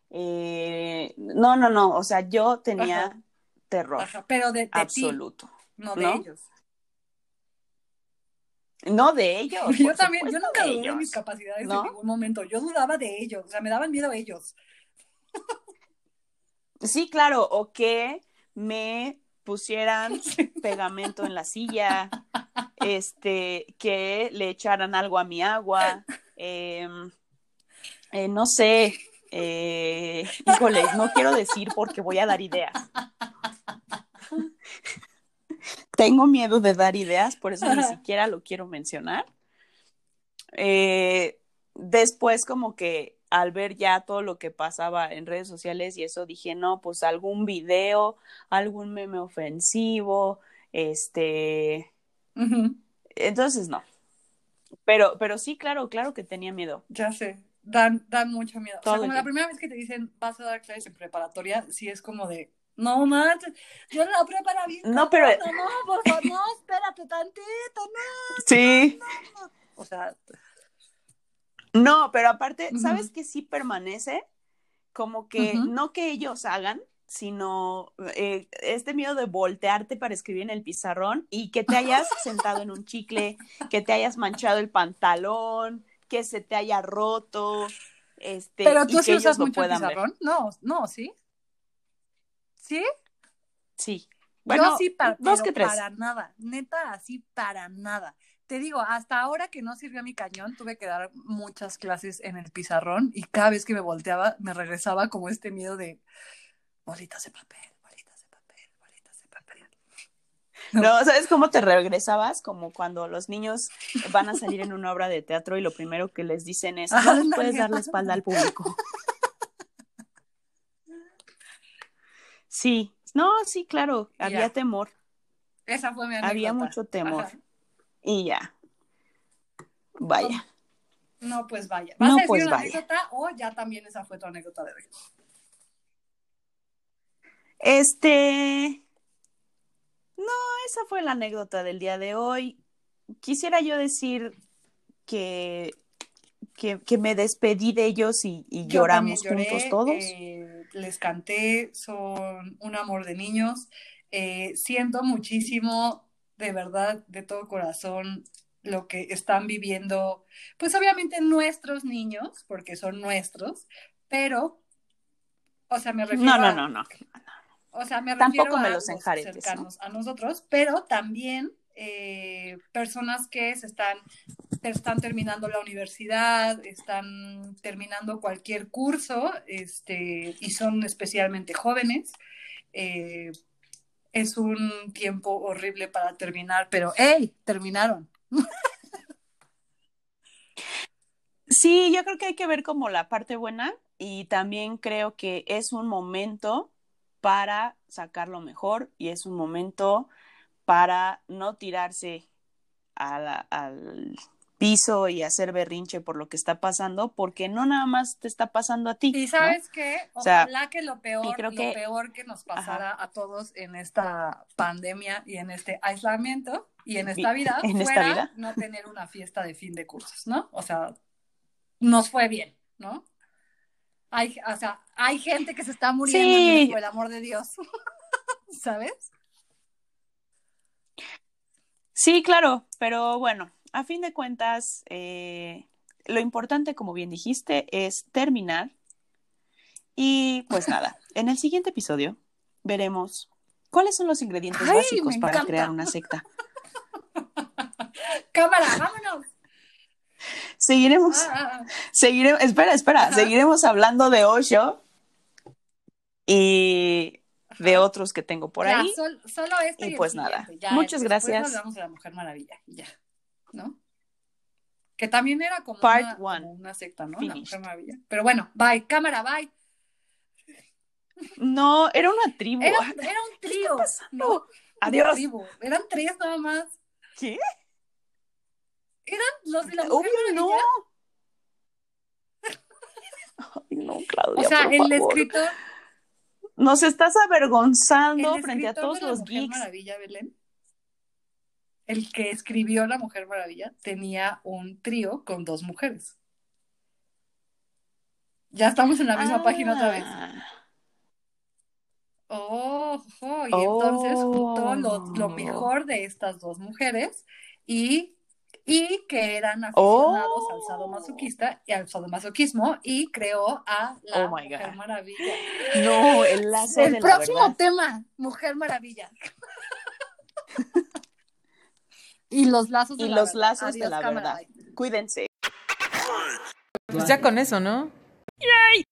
Speaker 1: eh, no, no, no, o sea, yo tenía
Speaker 2: Ajá.
Speaker 1: terror
Speaker 2: Ajá, pero de, de ti,
Speaker 1: absoluto.
Speaker 2: no de
Speaker 1: ¿no?
Speaker 2: ellos.
Speaker 1: No de ellos.
Speaker 2: yo también, yo nunca dudé de mis capacidades
Speaker 1: ¿no?
Speaker 2: en ningún momento. Yo dudaba de ellos, o sea, me daban miedo ellos.
Speaker 1: Sí, claro, o que me pusieran pegamento en la silla, este, que le echaran algo a mi agua, eh, eh, no sé, eh, híjole, no quiero decir porque voy a dar ideas. Tengo miedo de dar ideas, por eso ni siquiera lo quiero mencionar. Eh, después como que al ver ya todo lo que pasaba en redes sociales y eso dije, no, pues algún video, algún meme ofensivo, este... Entonces, no. Pero, pero sí, claro, claro que tenía miedo.
Speaker 2: Ya sé, dan, dan mucho miedo. o sea, como la primera vez que te dicen vas a dar clases en preparatoria, sí es como de, no manches, yo la prepara bien.
Speaker 1: No, pero.
Speaker 2: No, por favor, no, espérate tantito, no.
Speaker 1: Sí.
Speaker 2: No, no. O sea.
Speaker 1: No, pero aparte, ¿sabes que sí permanece? Como que no que ellos hagan, sino eh, este miedo de voltearte para escribir en el pizarrón y que te hayas sentado en un chicle, que te hayas manchado el pantalón, que se te haya roto, este,
Speaker 2: Pero tú
Speaker 1: y
Speaker 2: sí
Speaker 1: que
Speaker 2: usas
Speaker 1: ellos
Speaker 2: mucho el
Speaker 1: ver.
Speaker 2: pizarrón. No, no, ¿sí? ¿Sí?
Speaker 1: Sí. Bueno,
Speaker 2: Yo sí, para,
Speaker 1: dos
Speaker 2: pero
Speaker 1: que tres.
Speaker 2: para nada, neta, así para nada. Te digo, hasta ahora que no sirvió mi cañón, tuve que dar muchas clases en el pizarrón y cada vez que me volteaba me regresaba como este miedo de bolitas de papel, bolitas de papel, bolitas de papel.
Speaker 1: No, ¿sabes cómo te regresabas? Como cuando los niños van a salir en una obra de teatro y lo primero que les dicen es, no puedes dar la espalda al público. Sí, no, sí, claro, había temor,
Speaker 2: Esa fue mi anécdota.
Speaker 1: había mucho temor.
Speaker 2: Ajá.
Speaker 1: Y ya. Vaya.
Speaker 2: No, pues vaya. ¿Vas
Speaker 1: No,
Speaker 2: a decir
Speaker 1: pues
Speaker 2: una
Speaker 1: vaya.
Speaker 2: anécdota o ya también esa fue tu anécdota de hoy?
Speaker 1: Este. No, esa fue la anécdota del día de hoy. Quisiera yo decir que, que, que me despedí de ellos y, y
Speaker 2: Yo
Speaker 1: lloramos
Speaker 2: lloré,
Speaker 1: juntos todos.
Speaker 2: eh, les canté, son un amor de niños. Eh, siento muchísimo, de verdad, de todo corazón, lo que están viviendo, pues obviamente nuestros niños, porque son nuestros, pero, o sea, me refiero
Speaker 1: No, no,
Speaker 2: a-
Speaker 1: no, no.
Speaker 2: O sea, me
Speaker 1: Tampoco
Speaker 2: refiero
Speaker 1: me
Speaker 2: a
Speaker 1: los
Speaker 2: los
Speaker 1: enjaretes,
Speaker 2: cercanos a nosotros, pero también eh, personas que se están, están terminando la universidad, están terminando cualquier curso, este, y son especialmente jóvenes. Eh, es un tiempo horrible para terminar, pero ¡hey! Terminaron.
Speaker 1: Sí, yo creo que hay que ver como la parte buena y también creo que es un momento para sacar lo mejor y es un momento para no tirarse a la- al piso y hacer berrinche por lo que está pasando, porque no nada más te está pasando a ti.
Speaker 2: Y
Speaker 1: ¿no?
Speaker 2: sabes qué,
Speaker 1: O sea,
Speaker 2: ojalá que lo peor,
Speaker 1: creo
Speaker 2: lo
Speaker 1: que-
Speaker 2: peor que nos pasara a todos en esta pandemia y en este aislamiento y en esta vida
Speaker 1: en esta
Speaker 2: fuera
Speaker 1: vida.
Speaker 2: no tener una fiesta de fin de cursos, ¿no? O sea, nos fue bien, ¿no? Hay, o sea, hay gente que se está muriendo
Speaker 1: Sí.
Speaker 2: por el amor de Dios, ¿sabes?
Speaker 1: Sí, claro, pero bueno, a fin de cuentas, eh, lo importante, como bien dijiste, es terminar. Y pues nada, en el siguiente episodio veremos cuáles son los ingredientes
Speaker 2: Ay,
Speaker 1: básicos para
Speaker 2: encanta.
Speaker 1: crear una secta.
Speaker 2: Cámara, vámonos.
Speaker 1: Seguiremos,
Speaker 2: Ah, ah,
Speaker 1: seguiremos, espera, espera,
Speaker 2: Ajá.
Speaker 1: seguiremos hablando de Osho y
Speaker 2: ah.
Speaker 1: de otros que tengo por
Speaker 2: Ya,
Speaker 1: ahí.
Speaker 2: sol- solo este
Speaker 1: Y pues nada,
Speaker 2: ya,
Speaker 1: muchas gracias.
Speaker 2: la Mujer Maravilla ya, ¿no? Que también era como,
Speaker 1: Part
Speaker 2: una,
Speaker 1: one.
Speaker 2: una secta, ¿no? Maravilla. Pero bueno, bye, cámara, bye.
Speaker 1: No, era una tribu.
Speaker 2: Era, un- era un trío, ¿no? Una
Speaker 1: Adiós.
Speaker 2: tribu. Eran tres nada más.
Speaker 1: ¿Qué?
Speaker 2: Eran los de la Mujer
Speaker 1: Obvio no. Ay, no, Claudia,
Speaker 2: O sea,
Speaker 1: por
Speaker 2: el
Speaker 1: favor.
Speaker 2: escritor,
Speaker 1: Nos estás avergonzando frente a todos
Speaker 2: de la
Speaker 1: los
Speaker 2: Mujer
Speaker 1: geeks.
Speaker 2: Maravilla, Belén, el que escribió La Mujer Maravilla, tenía un trío con dos mujeres. Ya estamos en la misma
Speaker 1: Ah.
Speaker 2: página otra vez. Ojo, y entonces juntó lo, lo
Speaker 1: Oh.
Speaker 2: mejor de estas dos mujeres y, y que eran aficionados
Speaker 1: Oh.
Speaker 2: al sadomasoquista y al sadomasoquismo y creó a la
Speaker 1: Oh
Speaker 2: Mujer. Maravilla.
Speaker 1: No, el lazo
Speaker 2: El
Speaker 1: de
Speaker 2: próximo tema, Mujer Maravilla. Y los lazos de
Speaker 1: y
Speaker 2: la
Speaker 1: los
Speaker 2: verdad.
Speaker 1: lazos la verdad. Cuídense.
Speaker 3: Pues ya con eso, ¿no? ¡Yay!